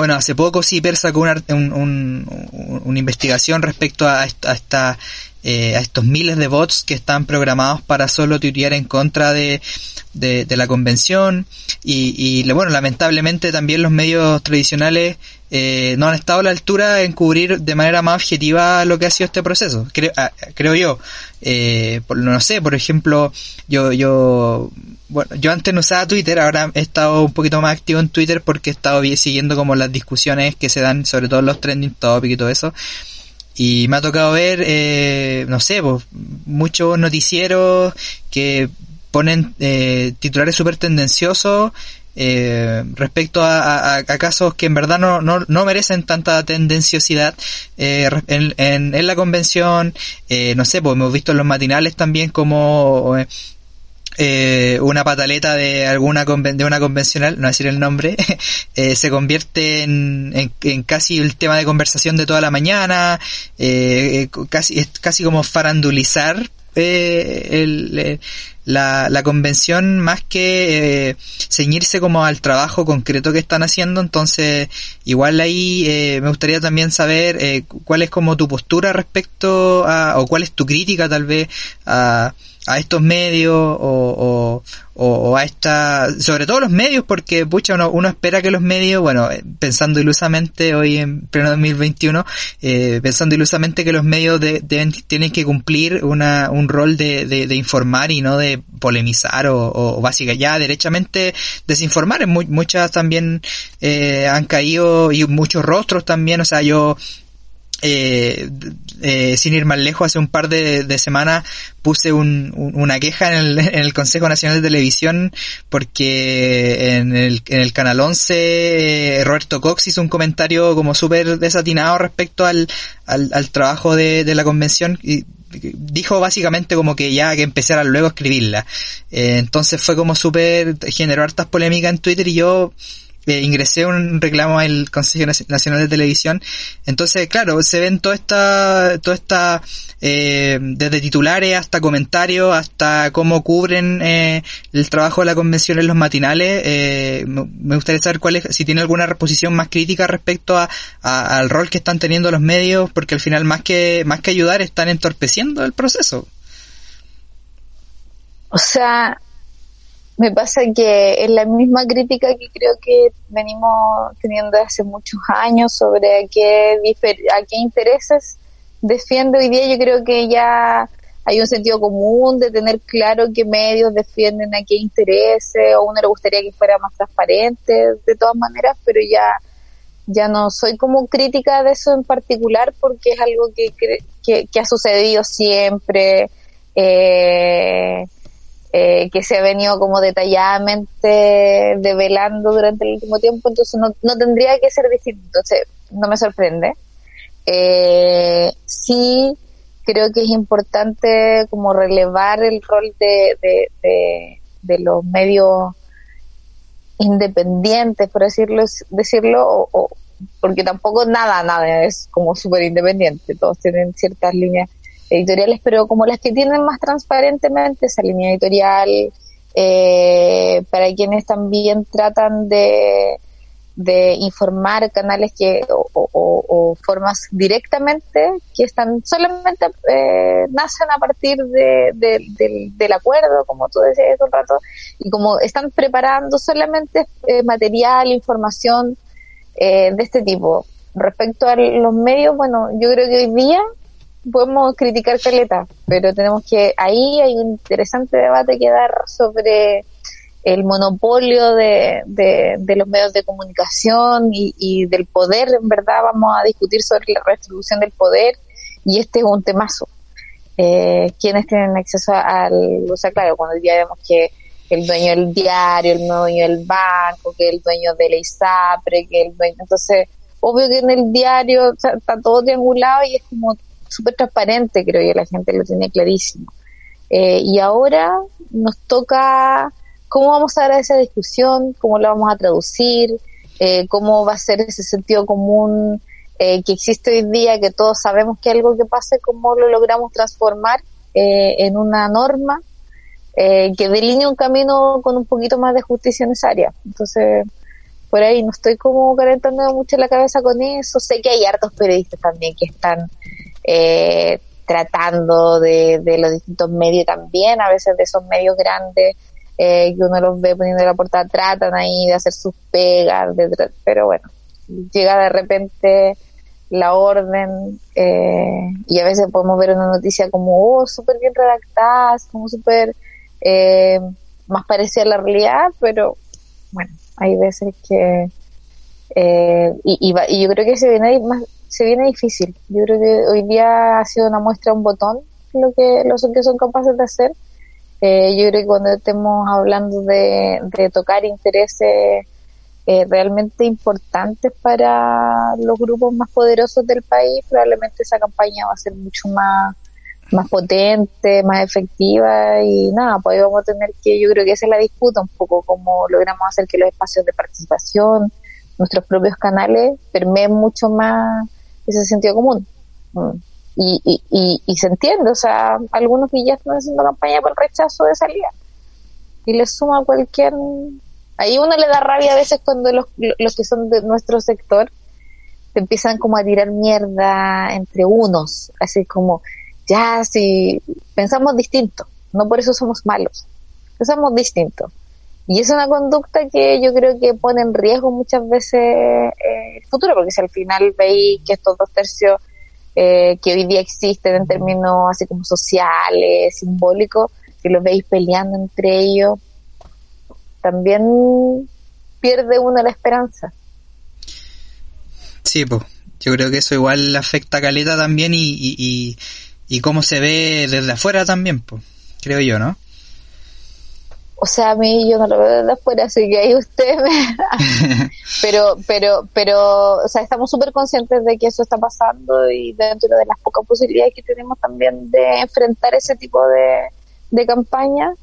Bueno, hace poco CIPER sacó una, una investigación respecto a, esta, eh, a estos miles de bots que están programados para solo tuitear en contra de, de, la convención y, y, bueno, lamentablemente también los medios tradicionales eh, no han estado a la altura en cubrir de manera más objetiva lo que ha sido este proceso, creo, ah, creo yo. Eh, no sé, por ejemplo, yo, yo, bueno, yo antes no usaba Twitter, ahora he estado un poquito más activo en Twitter porque he estado siguiendo como las discusiones que se dan, sobre todo los trending topics y todo eso. Y me ha tocado ver, eh, no sé, pues, muchos noticieros que ponen eh, titulares súper tendenciosos eh, respecto a, casos que en verdad no, no, no merecen tanta tendenciosidad eh, en, en, la convención, eh, no sé, pues hemos visto en los matinales también como eh, una pataleta de alguna de una convencional, no decir el nombre, eh, se convierte en, en, casi el tema de conversación de toda la mañana, eh, casi es casi como farandulizar el, la, la convención más que eh, ceñirse como al trabajo concreto que están haciendo, entonces igual ahí eh, me gustaría también saber eh, cuál es como tu postura respecto a, o cuál es tu crítica tal vez a, a estos medios o, o, a esta, sobre todo los medios, porque pucha, uno, uno espera que los medios, bueno, eh, pensando ilusamente hoy en pleno 2021, eh, pensando ilusamente que los medios deben, tienen que cumplir una, un rol de, de, informar y no de polemizar o, o básica, ya derechamente desinformar. muchas también eh, han caído y muchos rostros también, o sea, yo eh, eh, sin ir más lejos, hace un par de, semanas puse una queja en el, Consejo Nacional de Televisión porque en el, en el Canal 11 eh, Roberto Cox hizo un comentario como súper desatinado respecto al, trabajo de, de, la convención y dijo básicamente como que ya que empezara luego a escribirla. Eh, entonces fue como súper, generó hartas polémicas en Twitter y yo eh, ingresé un reclamo al Consejo Nacional de Televisión. Entonces, claro, se ven toda esta, toda esta, eh, desde titulares hasta comentarios, hasta cómo cubren eh, el trabajo de la convención en los matinales. Eh, me gustaría saber cuál es, si tiene alguna posición más crítica respecto a, al rol que están teniendo los medios, porque al final más que, más que ayudar están entorpeciendo el proceso. O sea, me pasa que es la misma crítica que creo que venimos teniendo hace muchos años sobre a qué, a qué intereses defiende hoy día. Yo creo que ya hay un sentido común de tener claro qué medios defienden a qué intereses, o uno le gustaría que fuera más transparente de todas maneras, pero ya, ya no soy como crítica de eso en particular porque es algo que, que, que ha sucedido siempre. Eh, eh, que se ha venido como detalladamente develando durante el último tiempo, entonces no, no tendría que ser distinto, entonces no me sorprende. Eh, sí creo que es importante como relevar el rol de, de, de, los medios independientes, por decirlo, decirlo o, porque tampoco nada, nada es como súper independiente, todos tienen ciertas líneas editoriales, pero como las que tienen más transparentemente esa línea editorial, eh, para quienes también tratan de, de informar canales que o, formas directamente que están solamente eh, nacen a partir de, del acuerdo como tú decías un rato y como están preparando solamente eh, material información eh, de este tipo. Respecto a los medios bueno yo creo que hoy día podemos criticar Caleta, pero tenemos que, ahí hay un interesante debate que dar sobre el monopolio de, de, los medios de comunicación y, y, del poder, en verdad vamos a discutir sobre la redistribución del poder y este es un temazo. Eh, ¿Quiénes tienen acceso al, o sea, claro, cuando día vemos que el dueño del diario, el dueño del banco, que el dueño de la ISAPRE, que el dueño, entonces, obvio que en el diario está todo triangulado y es como súper transparente, creo que la gente lo tiene clarísimo. Eh, y ahora nos toca cómo vamos a dar esa discusión, cómo la vamos a traducir, eh, cómo va a ser ese sentido común eh, que existe hoy día, que todos sabemos que algo que pase, cómo lo logramos transformar en una norma que delinee un camino con un poquito más de justicia en esa área. Entonces, por ahí no estoy como calentando mucho la cabeza con eso. Sé que hay hartos periodistas también que están eh, tratando de, de los distintos medios también, a veces de esos medios grandes, eh, que uno los ve poniendo la portada, tratan ahí de hacer sus pegas, de, pero bueno, llega de repente la orden eh, y a veces podemos ver una noticia como, oh, súper bien redactada, como súper eh, más parecida a la realidad, pero bueno, hay veces que... Eh, y, y, yo creo que se viene más se viene difícil. Yo creo que hoy día ha sido una muestra un botón lo que los que son capaces de hacer. Eh, yo creo que cuando estemos hablando de, de tocar intereses eh, realmente importantes para los grupos más poderosos del país, probablemente esa campaña va a ser mucho más más potente, más efectiva y nada, pues vamos a tener que, yo creo que esa es la disputa un poco, cómo logramos hacer que los espacios de participación, nuestros propios canales, permeen mucho más ese sentido común. Mm. Y, y, y, se entiende, o sea, algunos que ya están haciendo campaña por el rechazo de salida y le suma cualquier... Ahí uno le da rabia a veces cuando los, los que son de nuestro sector te empiezan como a tirar mierda entre unos, así como, ya si pensamos distinto, no por eso somos malos, pensamos distinto. Y es una conducta que yo creo que pone en riesgo muchas veces eh, el futuro, porque si al final veis que estos dos tercios eh, que hoy día existen en términos así como sociales, simbólicos, que los veis peleando entre ellos, también pierde uno la esperanza. Sí, pues yo creo que eso igual afecta a Caleta también y, y, y cómo se ve desde afuera también, pues, creo yo, ¿no? O sea, a mí yo no lo veo desde afuera, así que ahí usted me... pero, pero, pero, o sea, estamos súper conscientes de que eso está pasando y dentro de las pocas posibilidades que tenemos también de enfrentar ese tipo de, de campaña,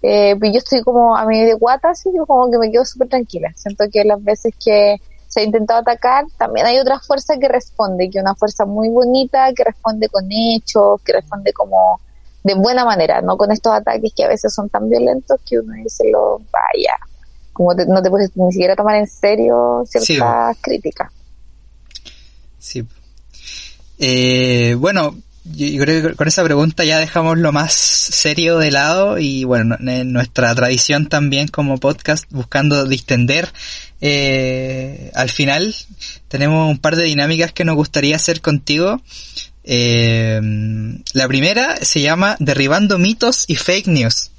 eh, pues yo estoy como a mí de guata, así yo como que me quedo súper tranquila. Siento que las veces que se ha intentado atacar, también hay otra fuerza que responde, que una fuerza muy bonita, que responde con hechos, que responde como de buena manera, no con estos ataques que a veces son tan violentos que uno dice lo vaya, como no te puedes ni siquiera tomar en serio ciertas críticas. Sí. Eh, bueno, yo creo que con esa pregunta ya dejamos lo más serio de lado y bueno, nuestra tradición también como podcast buscando distender eh, al final tenemos un par de dinámicas que nos gustaría hacer contigo. Eh, la primera se llama Derribando mitos y fake news.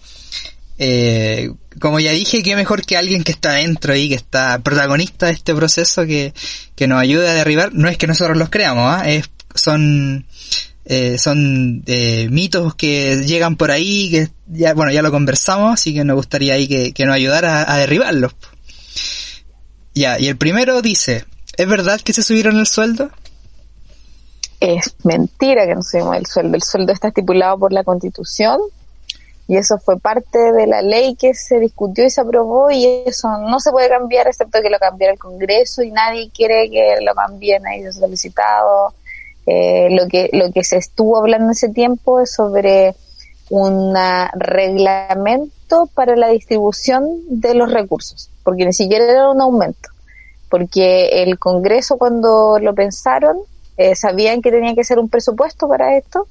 Eh, como ya dije, qué mejor que alguien que está dentro y que está protagonista de este proceso que, que nos ayude a derribar. No es que nosotros los creamos, ¿ah? son eh, son eh, mitos que llegan por ahí, que ya, bueno, ya lo conversamos, así que nos gustaría ahí que, que nos ayudara a, derribarlos. Ya, y el primero dice, ¿es verdad que se subieron el sueldo? Es mentira que no subimos el sueldo. El sueldo está estipulado por la Constitución y eso fue parte de la ley que se discutió y se aprobó y eso no se puede cambiar excepto que lo cambiara el Congreso y nadie quiere que lo cambien ahí solicitado eh, lo, que, lo que se estuvo hablando ese tiempo es sobre un reglamento para la distribución de los recursos, porque ni siquiera era un aumento, porque el Congreso cuando lo pensaron eh, sabían que tenía que ser un presupuesto para esto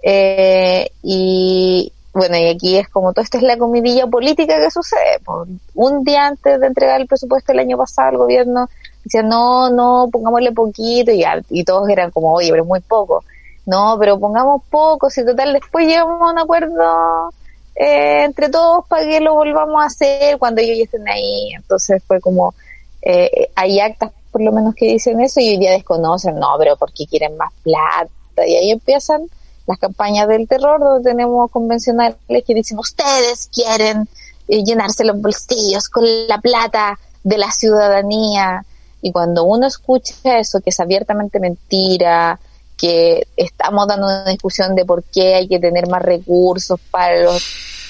eh, y bueno, y aquí es como todo esta es la comidilla política que sucede. Por un día antes de entregar el presupuesto el año pasado, el gobierno decía, no, no, pongámosle poquito, y, y todos eran como, oye, pero muy poco. No, pero pongamos poco, si total después llegamos a un acuerdo eh, entre todos para que lo volvamos a hacer cuando ellos ya estén ahí. Entonces fue como, eh, hay actas por lo menos que dicen eso y hoy día desconocen, no, pero porque quieren más plata. Y ahí empiezan las campañas del terror, donde tenemos convencionales que dicen, ustedes quieren eh, llenarse los bolsillos con la plata de la ciudadanía. Y cuando uno escucha eso, que es abiertamente mentira, que estamos dando una discusión de por qué hay que tener más recursos para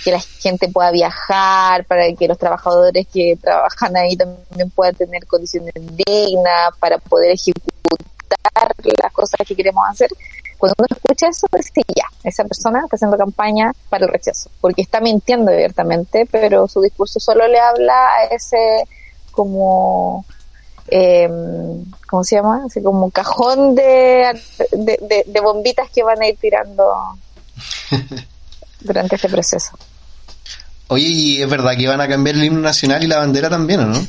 que la gente pueda viajar, para que los trabajadores que trabajan ahí también puedan tener condiciones dignas, para poder ejecutar las cosas que queremos hacer, cuando uno escucha eso, pues sí, ya, esa persona está haciendo campaña para el rechazo, porque está mintiendo abiertamente, pero su discurso solo le habla a ese como eh, ¿cómo se llama? Así como cajón de, de, de, bombitas que van a ir tirando durante este proceso. Oye, ¿y es verdad que van a cambiar el himno nacional y la bandera también, o no?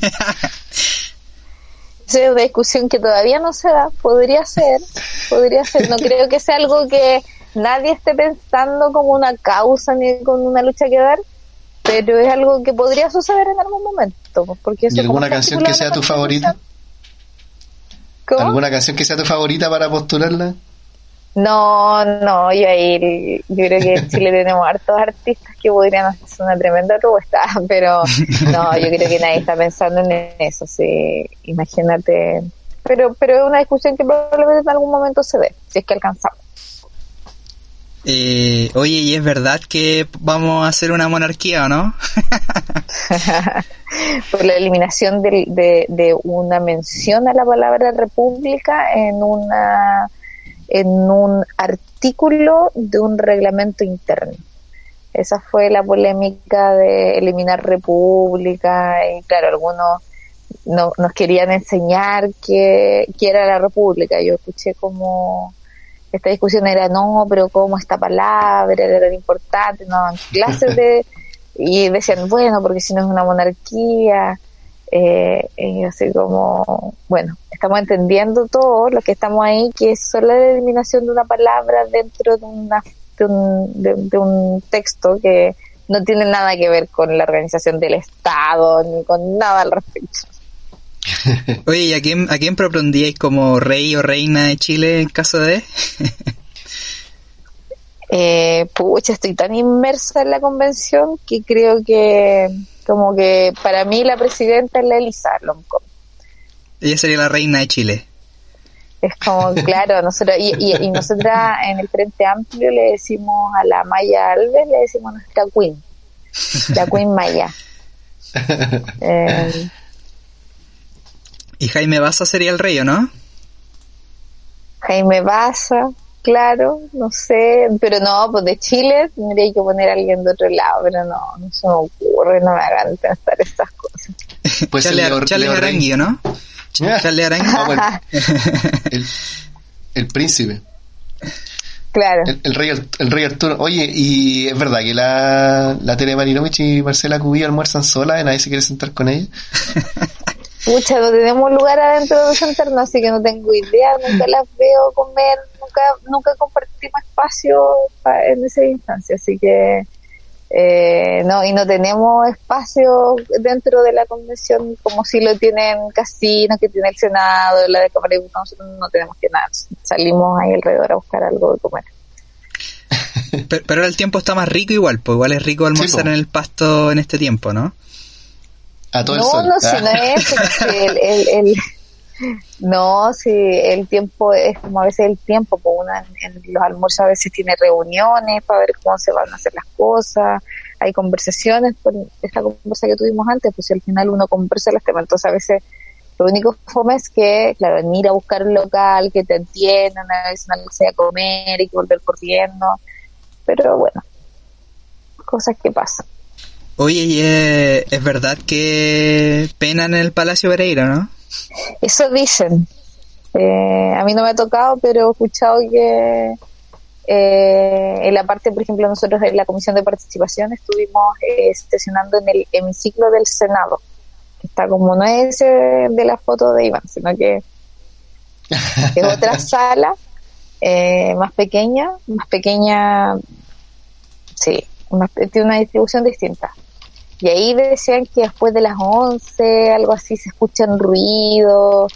es una discusión que todavía no se da, podría ser, podría ser, no creo que sea algo que nadie esté pensando como una causa ni con una lucha que dar, pero es algo que podría suceder en algún momento. Porque ¿Y alguna canción que sea tu favorita? ¿Alguna canción que sea tu favorita para postularla? No, no, yo ahí, yo creo que en Chile tenemos hartos artistas que podrían hacer una tremenda propuesta, pero no, yo creo que nadie está pensando en eso, sí, imagínate, pero, pero es una discusión que probablemente en algún momento se ve, si es que alcanzamos. Eh, oye, ¿y es verdad que vamos a hacer una monarquía o no? Por la eliminación de, de, una mención a la palabra república en una en un artículo de un reglamento interno. Esa fue la polémica de eliminar república y claro, algunos no, nos querían enseñar qué era la república. Yo escuché como esta discusión era no, pero cómo esta palabra era importante, no daban clases de y decían bueno porque si no es una monarquía eh, así como bueno estamos entendiendo todo lo que estamos ahí que es solo la eliminación de una palabra dentro de una de un, de un texto que no tiene nada que ver con la organización del Estado ni con nada al respecto Oye, ¿y a quién, a quién propondríais como rey o reina de Chile en caso de...? eh, pucha, estoy tan inmersa en la convención que creo que como que para mí la presidenta es la Elisa Lomco. Ella sería la reina de Chile. Es como, claro, nosotros, y, y, nosotras en el Frente Amplio le decimos a la Maya Alves, le decimos nuestra Queen, la Queen Maya. Eh, y Jaime Baza sería el rey, ¿o no? Jaime Baza, claro, no sé, pero no, pues de Chile tendría que poner a alguien de otro lado, pero no, no se me ocurre, no me hagan pensar estas cosas. Pues Charlie, Arangui, ¿no? Charlie Arangui. Ah, el, el, príncipe. Claro. El, rey, el rey Arturo. Oye, y es verdad que la, la Tere Marinovich y Marcela Cubillo almuerzan sola y nadie se quiere sentar con ella. Pucha, no tenemos lugar adentro de Santerno, así que no tengo idea, nunca las veo comer, nunca, nunca compartimos espacio en esa instancia, así que eh, no, y no tenemos espacio dentro de la convención como si lo tienen casinos, que tiene el Senado, la de Cámara de nosotros no tenemos que nada, salimos ahí alrededor a buscar algo de comer. pero, ahora el tiempo está más rico igual, pues igual es rico almorzar en el pasto en este tiempo, ¿no? No, No, si no es, el, el, el, no, si el tiempo es como a veces el tiempo, pues una en, los almuerzos a veces tiene reuniones para ver cómo se van a hacer las cosas, hay conversaciones, por esta conversa que tuvimos antes, pues si al final uno conversa los temas, entonces a veces lo único fome es que, claro, ir a buscar un local, que te entiendan, a veces no se a comer y que volver corriendo, pero bueno, cosas que pasan. Oye, y es, verdad que pena en el Palacio Pereira, ¿no? Eso dicen. Eh, a mí no me ha tocado, pero he escuchado que eh, en la parte, por ejemplo, nosotros en la Comisión de Participación estuvimos eh, estacionando en el hemiciclo del Senado, que está como no es de la foto de Iván, sino que es otra sala eh, más pequeña, más pequeña, sí, tiene una distribución distinta. Y ahí decían que después de las 11, algo así, se escuchan ruidos.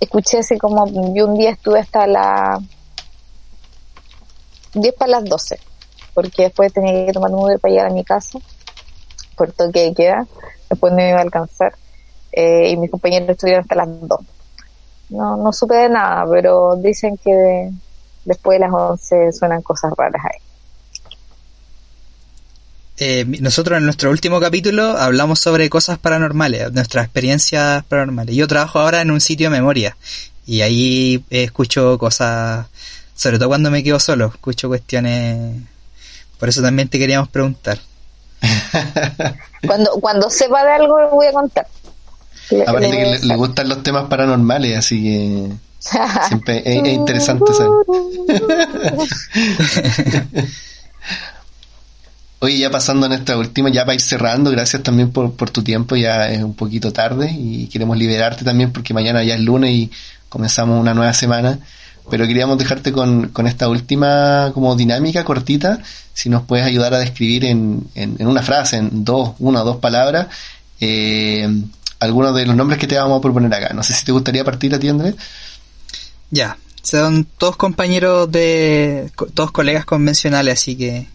Escuché así como, yo un día estuve hasta la 10 para las 12, porque después tenía que tomar un Uber para llegar a mi casa, por todo que queda, después no iba a alcanzar, eh, y mis compañeros estuvieron hasta las 2. No, no supe de nada, pero dicen que después de las 11 suenan cosas raras ahí. Eh, nosotros en nuestro último capítulo hablamos sobre cosas paranormales, nuestras experiencias paranormales. Yo trabajo ahora en un sitio de memoria y ahí escucho cosas, sobre todo cuando me quedo solo, escucho cuestiones. Por eso también te queríamos preguntar. cuando, cuando sepa de algo lo voy a contar. Aparte que le, le, gustan los temas paranormales, así que siempre es, es interesante saber. Oye, ya pasando en esta última, ya para ir cerrando, gracias también por, tu tiempo, ya es un poquito tarde y queremos liberarte también porque mañana ya es lunes y comenzamos una nueva semana, pero queríamos dejarte con, con esta última como dinámica cortita, si nos puedes ayudar a describir en, en, en una frase, en dos, una o dos palabras, eh, algunos de los nombres que te vamos a proponer acá. No sé si te gustaría partir a ti. Ya, son todos compañeros de, todos colegas convencionales, así que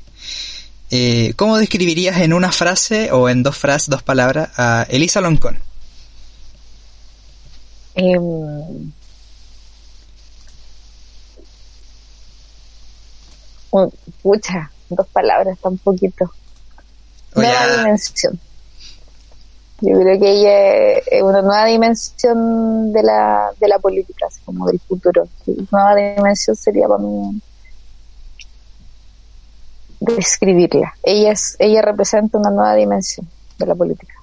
eh, ¿Cómo describirías en una frase o en dos frases, dos palabras, a Elisa Loncón? Eh, pucha, dos palabras, tan poquito. Nueva dimensión. Yo creo que ella es una nueva dimensión de la, de la política, así como del futuro. Nueva dimensión sería para mí describirla. Ella es, ella representa una nueva dimensión de la política.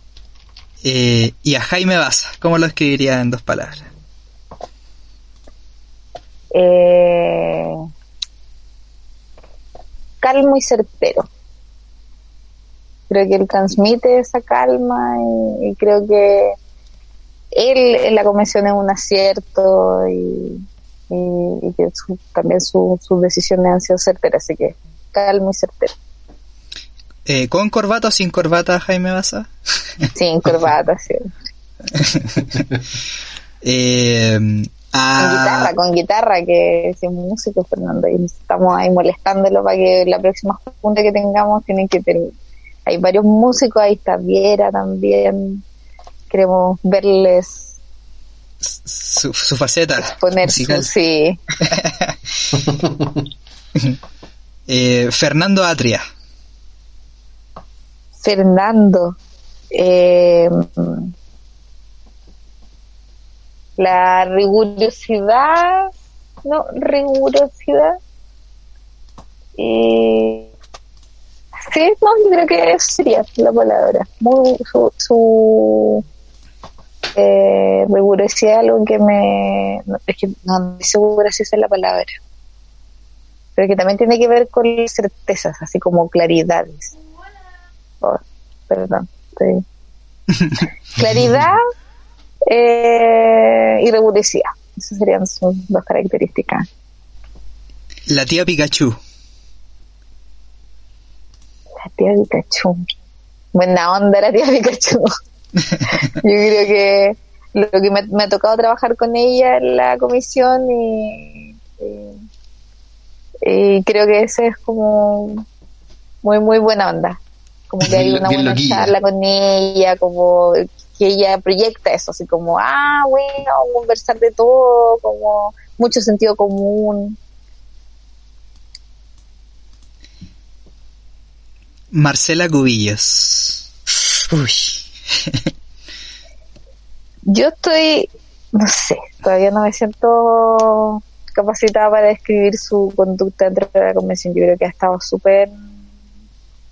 Eh, y a Jaime Baza, ¿cómo lo escribiría en dos palabras? Eh, calmo y certero. Creo que él transmite esa calma y, creo que él en la convención es un acierto y, y, que también sus decisiones han sido certeras, así que calmo y certero. Eh, ¿Con corbata o sin corbata, Jaime Baza? Sin corbata, sí. eh, Con guitarra, con guitarra, que es músico, Fernando, y estamos ahí molestándolo para que la próxima junta que tengamos tienen que tener. Hay varios músicos, ahí está Viera también. Queremos verles su, su faceta. Poner su, sí. Eh, Fernando Atria. Fernando. Eh, la rigurosidad, no, rigurosidad. Eh, sí, no, yo creo que sería la palabra. Muy, su, su eh, rigurosidad, algo que me. No, es que no estoy segura si esa es la palabra pero que también tiene que ver con certezas, así como claridades. Oh, perdón. Claridad eh, y rigurosidad. Esas serían sus dos características. La tía Pikachu. La tía Pikachu. Buena onda la tía Pikachu. Yo creo que lo que me, ha tocado trabajar con ella en la comisión y, y y creo que ese es como muy, muy buena onda. Como que hay una buena charla con ella, como que ella proyecta eso, así como, ah, bueno, conversar de todo, como mucho sentido común. Marcela Cubillos. Uy. Yo estoy, no sé, todavía no me siento capacitada para describir su conducta dentro de la convención. Yo creo que ha estado súper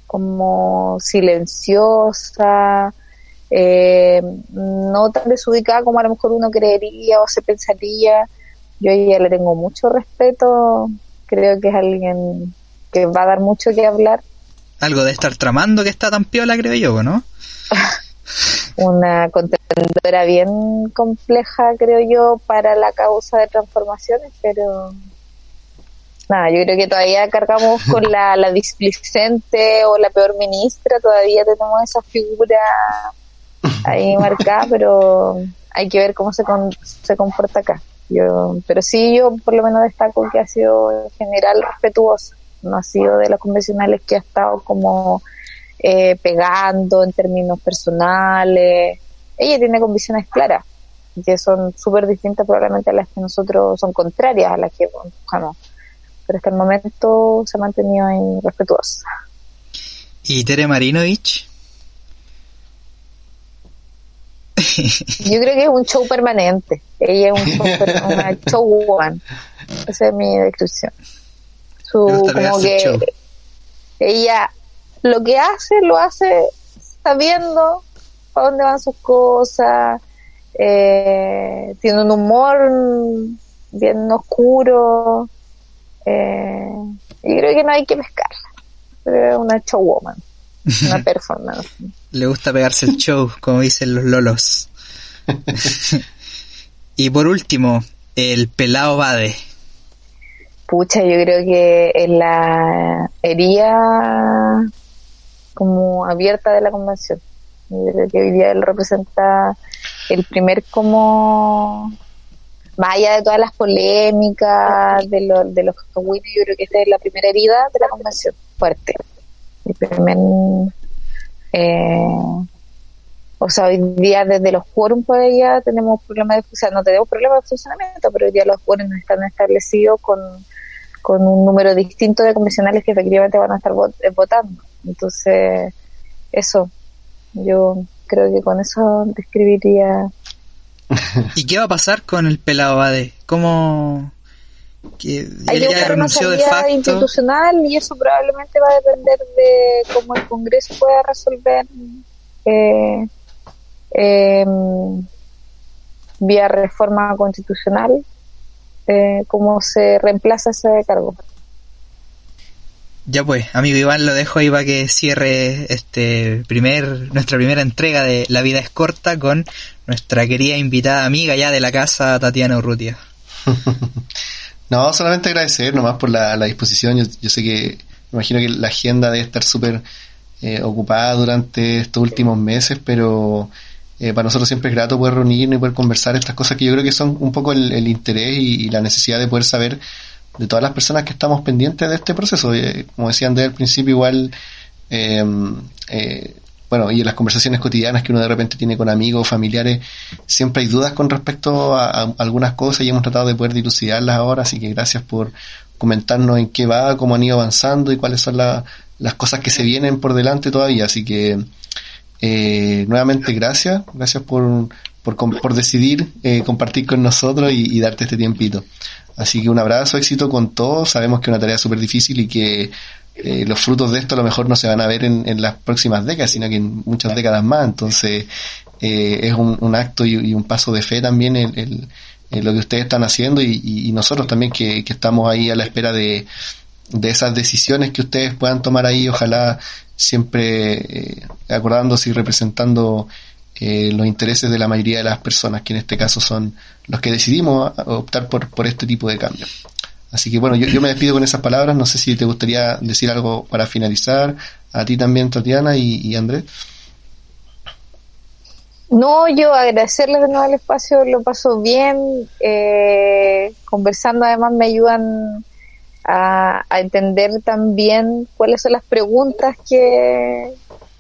como silenciosa, eh, no tan desubicada como a lo mejor uno creería o se pensaría. Yo a ella le tengo mucho respeto, creo que es alguien que va a dar mucho que hablar. Algo de estar tramando que está tan piola, creo yo, ¿no? una contendora bien compleja, creo yo, para la causa de transformaciones, pero nada, yo creo que todavía cargamos con la, la displicente o la peor ministra, todavía tenemos esa figura ahí marcada, pero hay que ver cómo se, se comporta acá. Yo, pero sí, yo por lo menos destaco que ha sido en general respetuoso, no ha sido de los convencionales que ha estado como eh, pegando en términos personales. Ella tiene convicciones claras, que son súper distintas probablemente a las que nosotros son contrarias a las que buscamos. Pero hasta el momento se ha mantenido ahí respetuosa. ¿Y Tere Marinovich? Yo creo que es un show permanente. Ella es un show, una show one. Esa es mi descripción. Su, como que ella lo que hace, lo hace sabiendo para dónde van sus cosas, eh, tiene un humor bien oscuro. Eh, y creo que no hay que pescarla. Es una showwoman, una performance. Le gusta pegarse el show, como dicen los lolos. y por último, el pelado Bade. Pucha, yo creo que en la herida como abierta de la convención. Yo creo que hoy día él representa el primer como más allá de todas las polémicas de, los de los yo creo que esta es la primera herida de la convención, fuerte. El primer, eh, o sea, hoy día desde los quórum por allá tenemos problemas de, o sea, no tenemos problemas de funcionamiento, pero hoy día los quórum están establecidos con, con un número distinto de convencionales que efectivamente van a estar eh, votando. Entonces, eso, yo creo que con eso describiría. ¿Y qué va a pasar con el pelado Bade? ¿Cómo.? Que Hay ya renunció de facto. institucional y eso probablemente va a depender de cómo el Congreso pueda resolver eh, eh, vía reforma constitucional eh, cómo se reemplaza ese cargo. Ya pues, amigo Iván, lo dejo ahí para que cierre este primer, nuestra primera entrega de La vida es corta con nuestra querida invitada amiga ya de la casa, Tatiana Urrutia. no, solamente agradecer nomás por la, disposición. Yo, sé que, imagino que la agenda debe estar súper eh, ocupada durante estos últimos meses, pero eh, para nosotros siempre es grato poder reunirnos y poder conversar estas cosas que yo creo que son un poco el, interés y, la necesidad de poder saber de todas las personas que estamos pendientes de este proceso. Eh, como decían desde el principio, igual, em, eh, bueno, y en las conversaciones cotidianas que uno de repente tiene con amigos, familiares, siempre hay dudas con respecto a, algunas cosas y hemos tratado de poder dilucidarlas ahora, así que gracias por comentarnos en qué va, cómo han ido avanzando y cuáles son las cosas que se vienen por delante todavía, así que eh, nuevamente gracias, gracias por, por, por decidir eh, compartir con nosotros y, darte este tiempito. Así que un abrazo, éxito con todos. Sabemos que es una tarea súper difícil y que eh, los frutos de esto a lo mejor no se van a ver en, en las próximas décadas, sino que en muchas décadas más. Entonces eh, es un, un acto y, un paso de fe también en, lo que ustedes están haciendo y, y nosotros también que, que, estamos ahí a la espera de, de esas decisiones que ustedes puedan tomar ahí. Ojalá siempre eh, acordándose y representando eh, los intereses de la mayoría de las personas, que en este caso son los que decidimos optar por, por este tipo de cambio. Así que bueno, yo, me despido con esas palabras. No sé si te gustaría decir algo para finalizar. A ti también, Tatiana y, Andrés. No, yo agradecerles de nuevo el espacio, lo paso bien. Eh, conversando además me ayudan a, entender también cuáles son las preguntas que,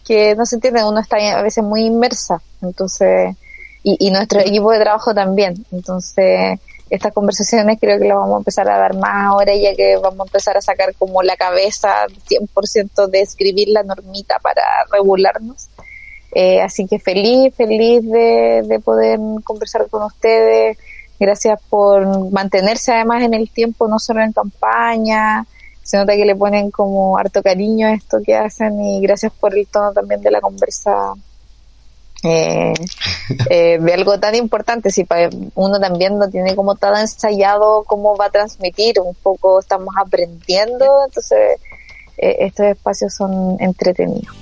que no se entienden, uno está a veces muy inmersa, entonces, y, nuestro equipo de trabajo también, entonces, estas conversaciones creo que las vamos a empezar a dar más ahora, ya que vamos a empezar a sacar como la cabeza 100% de escribir la normita para regularnos. Eh, así que feliz, feliz de, de poder conversar con ustedes, Gracias por mantenerse además en el tiempo, no solo en campaña. Se nota que le ponen como harto cariño a esto que hacen y gracias por el tono también de la conversa eh, eh, de algo tan importante. Si uno también no tiene como todo ensayado cómo va a transmitir, un poco estamos aprendiendo, entonces eh, estos espacios son entretenidos.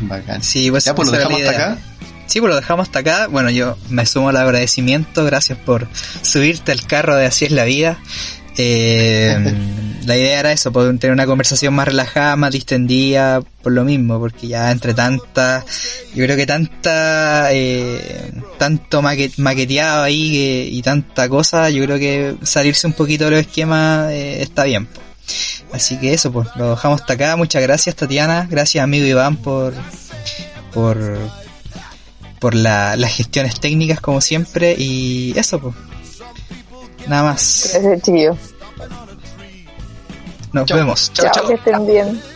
Bacán. Sí, pues, ya, pues lo dejamos hasta acá. Sí, pues lo dejamos hasta acá. Bueno, yo me sumo al agradecimiento. Gracias por subirte al carro de Así es la vida. Eh, la idea era eso, poder tener una conversación más relajada, más distendida, por lo mismo, porque ya entre tanta, yo creo que tanta, eh, tanto maqueteado ahí y tanta cosa, yo creo que salirse un poquito de los esquemas eh, está bien. Así que eso, pues lo dejamos hasta acá. Muchas gracias, Tatiana. Gracias, amigo Iván, por, por, por la, las gestiones técnicas como siempre y eso pues. Nada más. Gracias, tío. Nos vemos. Chao, chao. Que estén bien.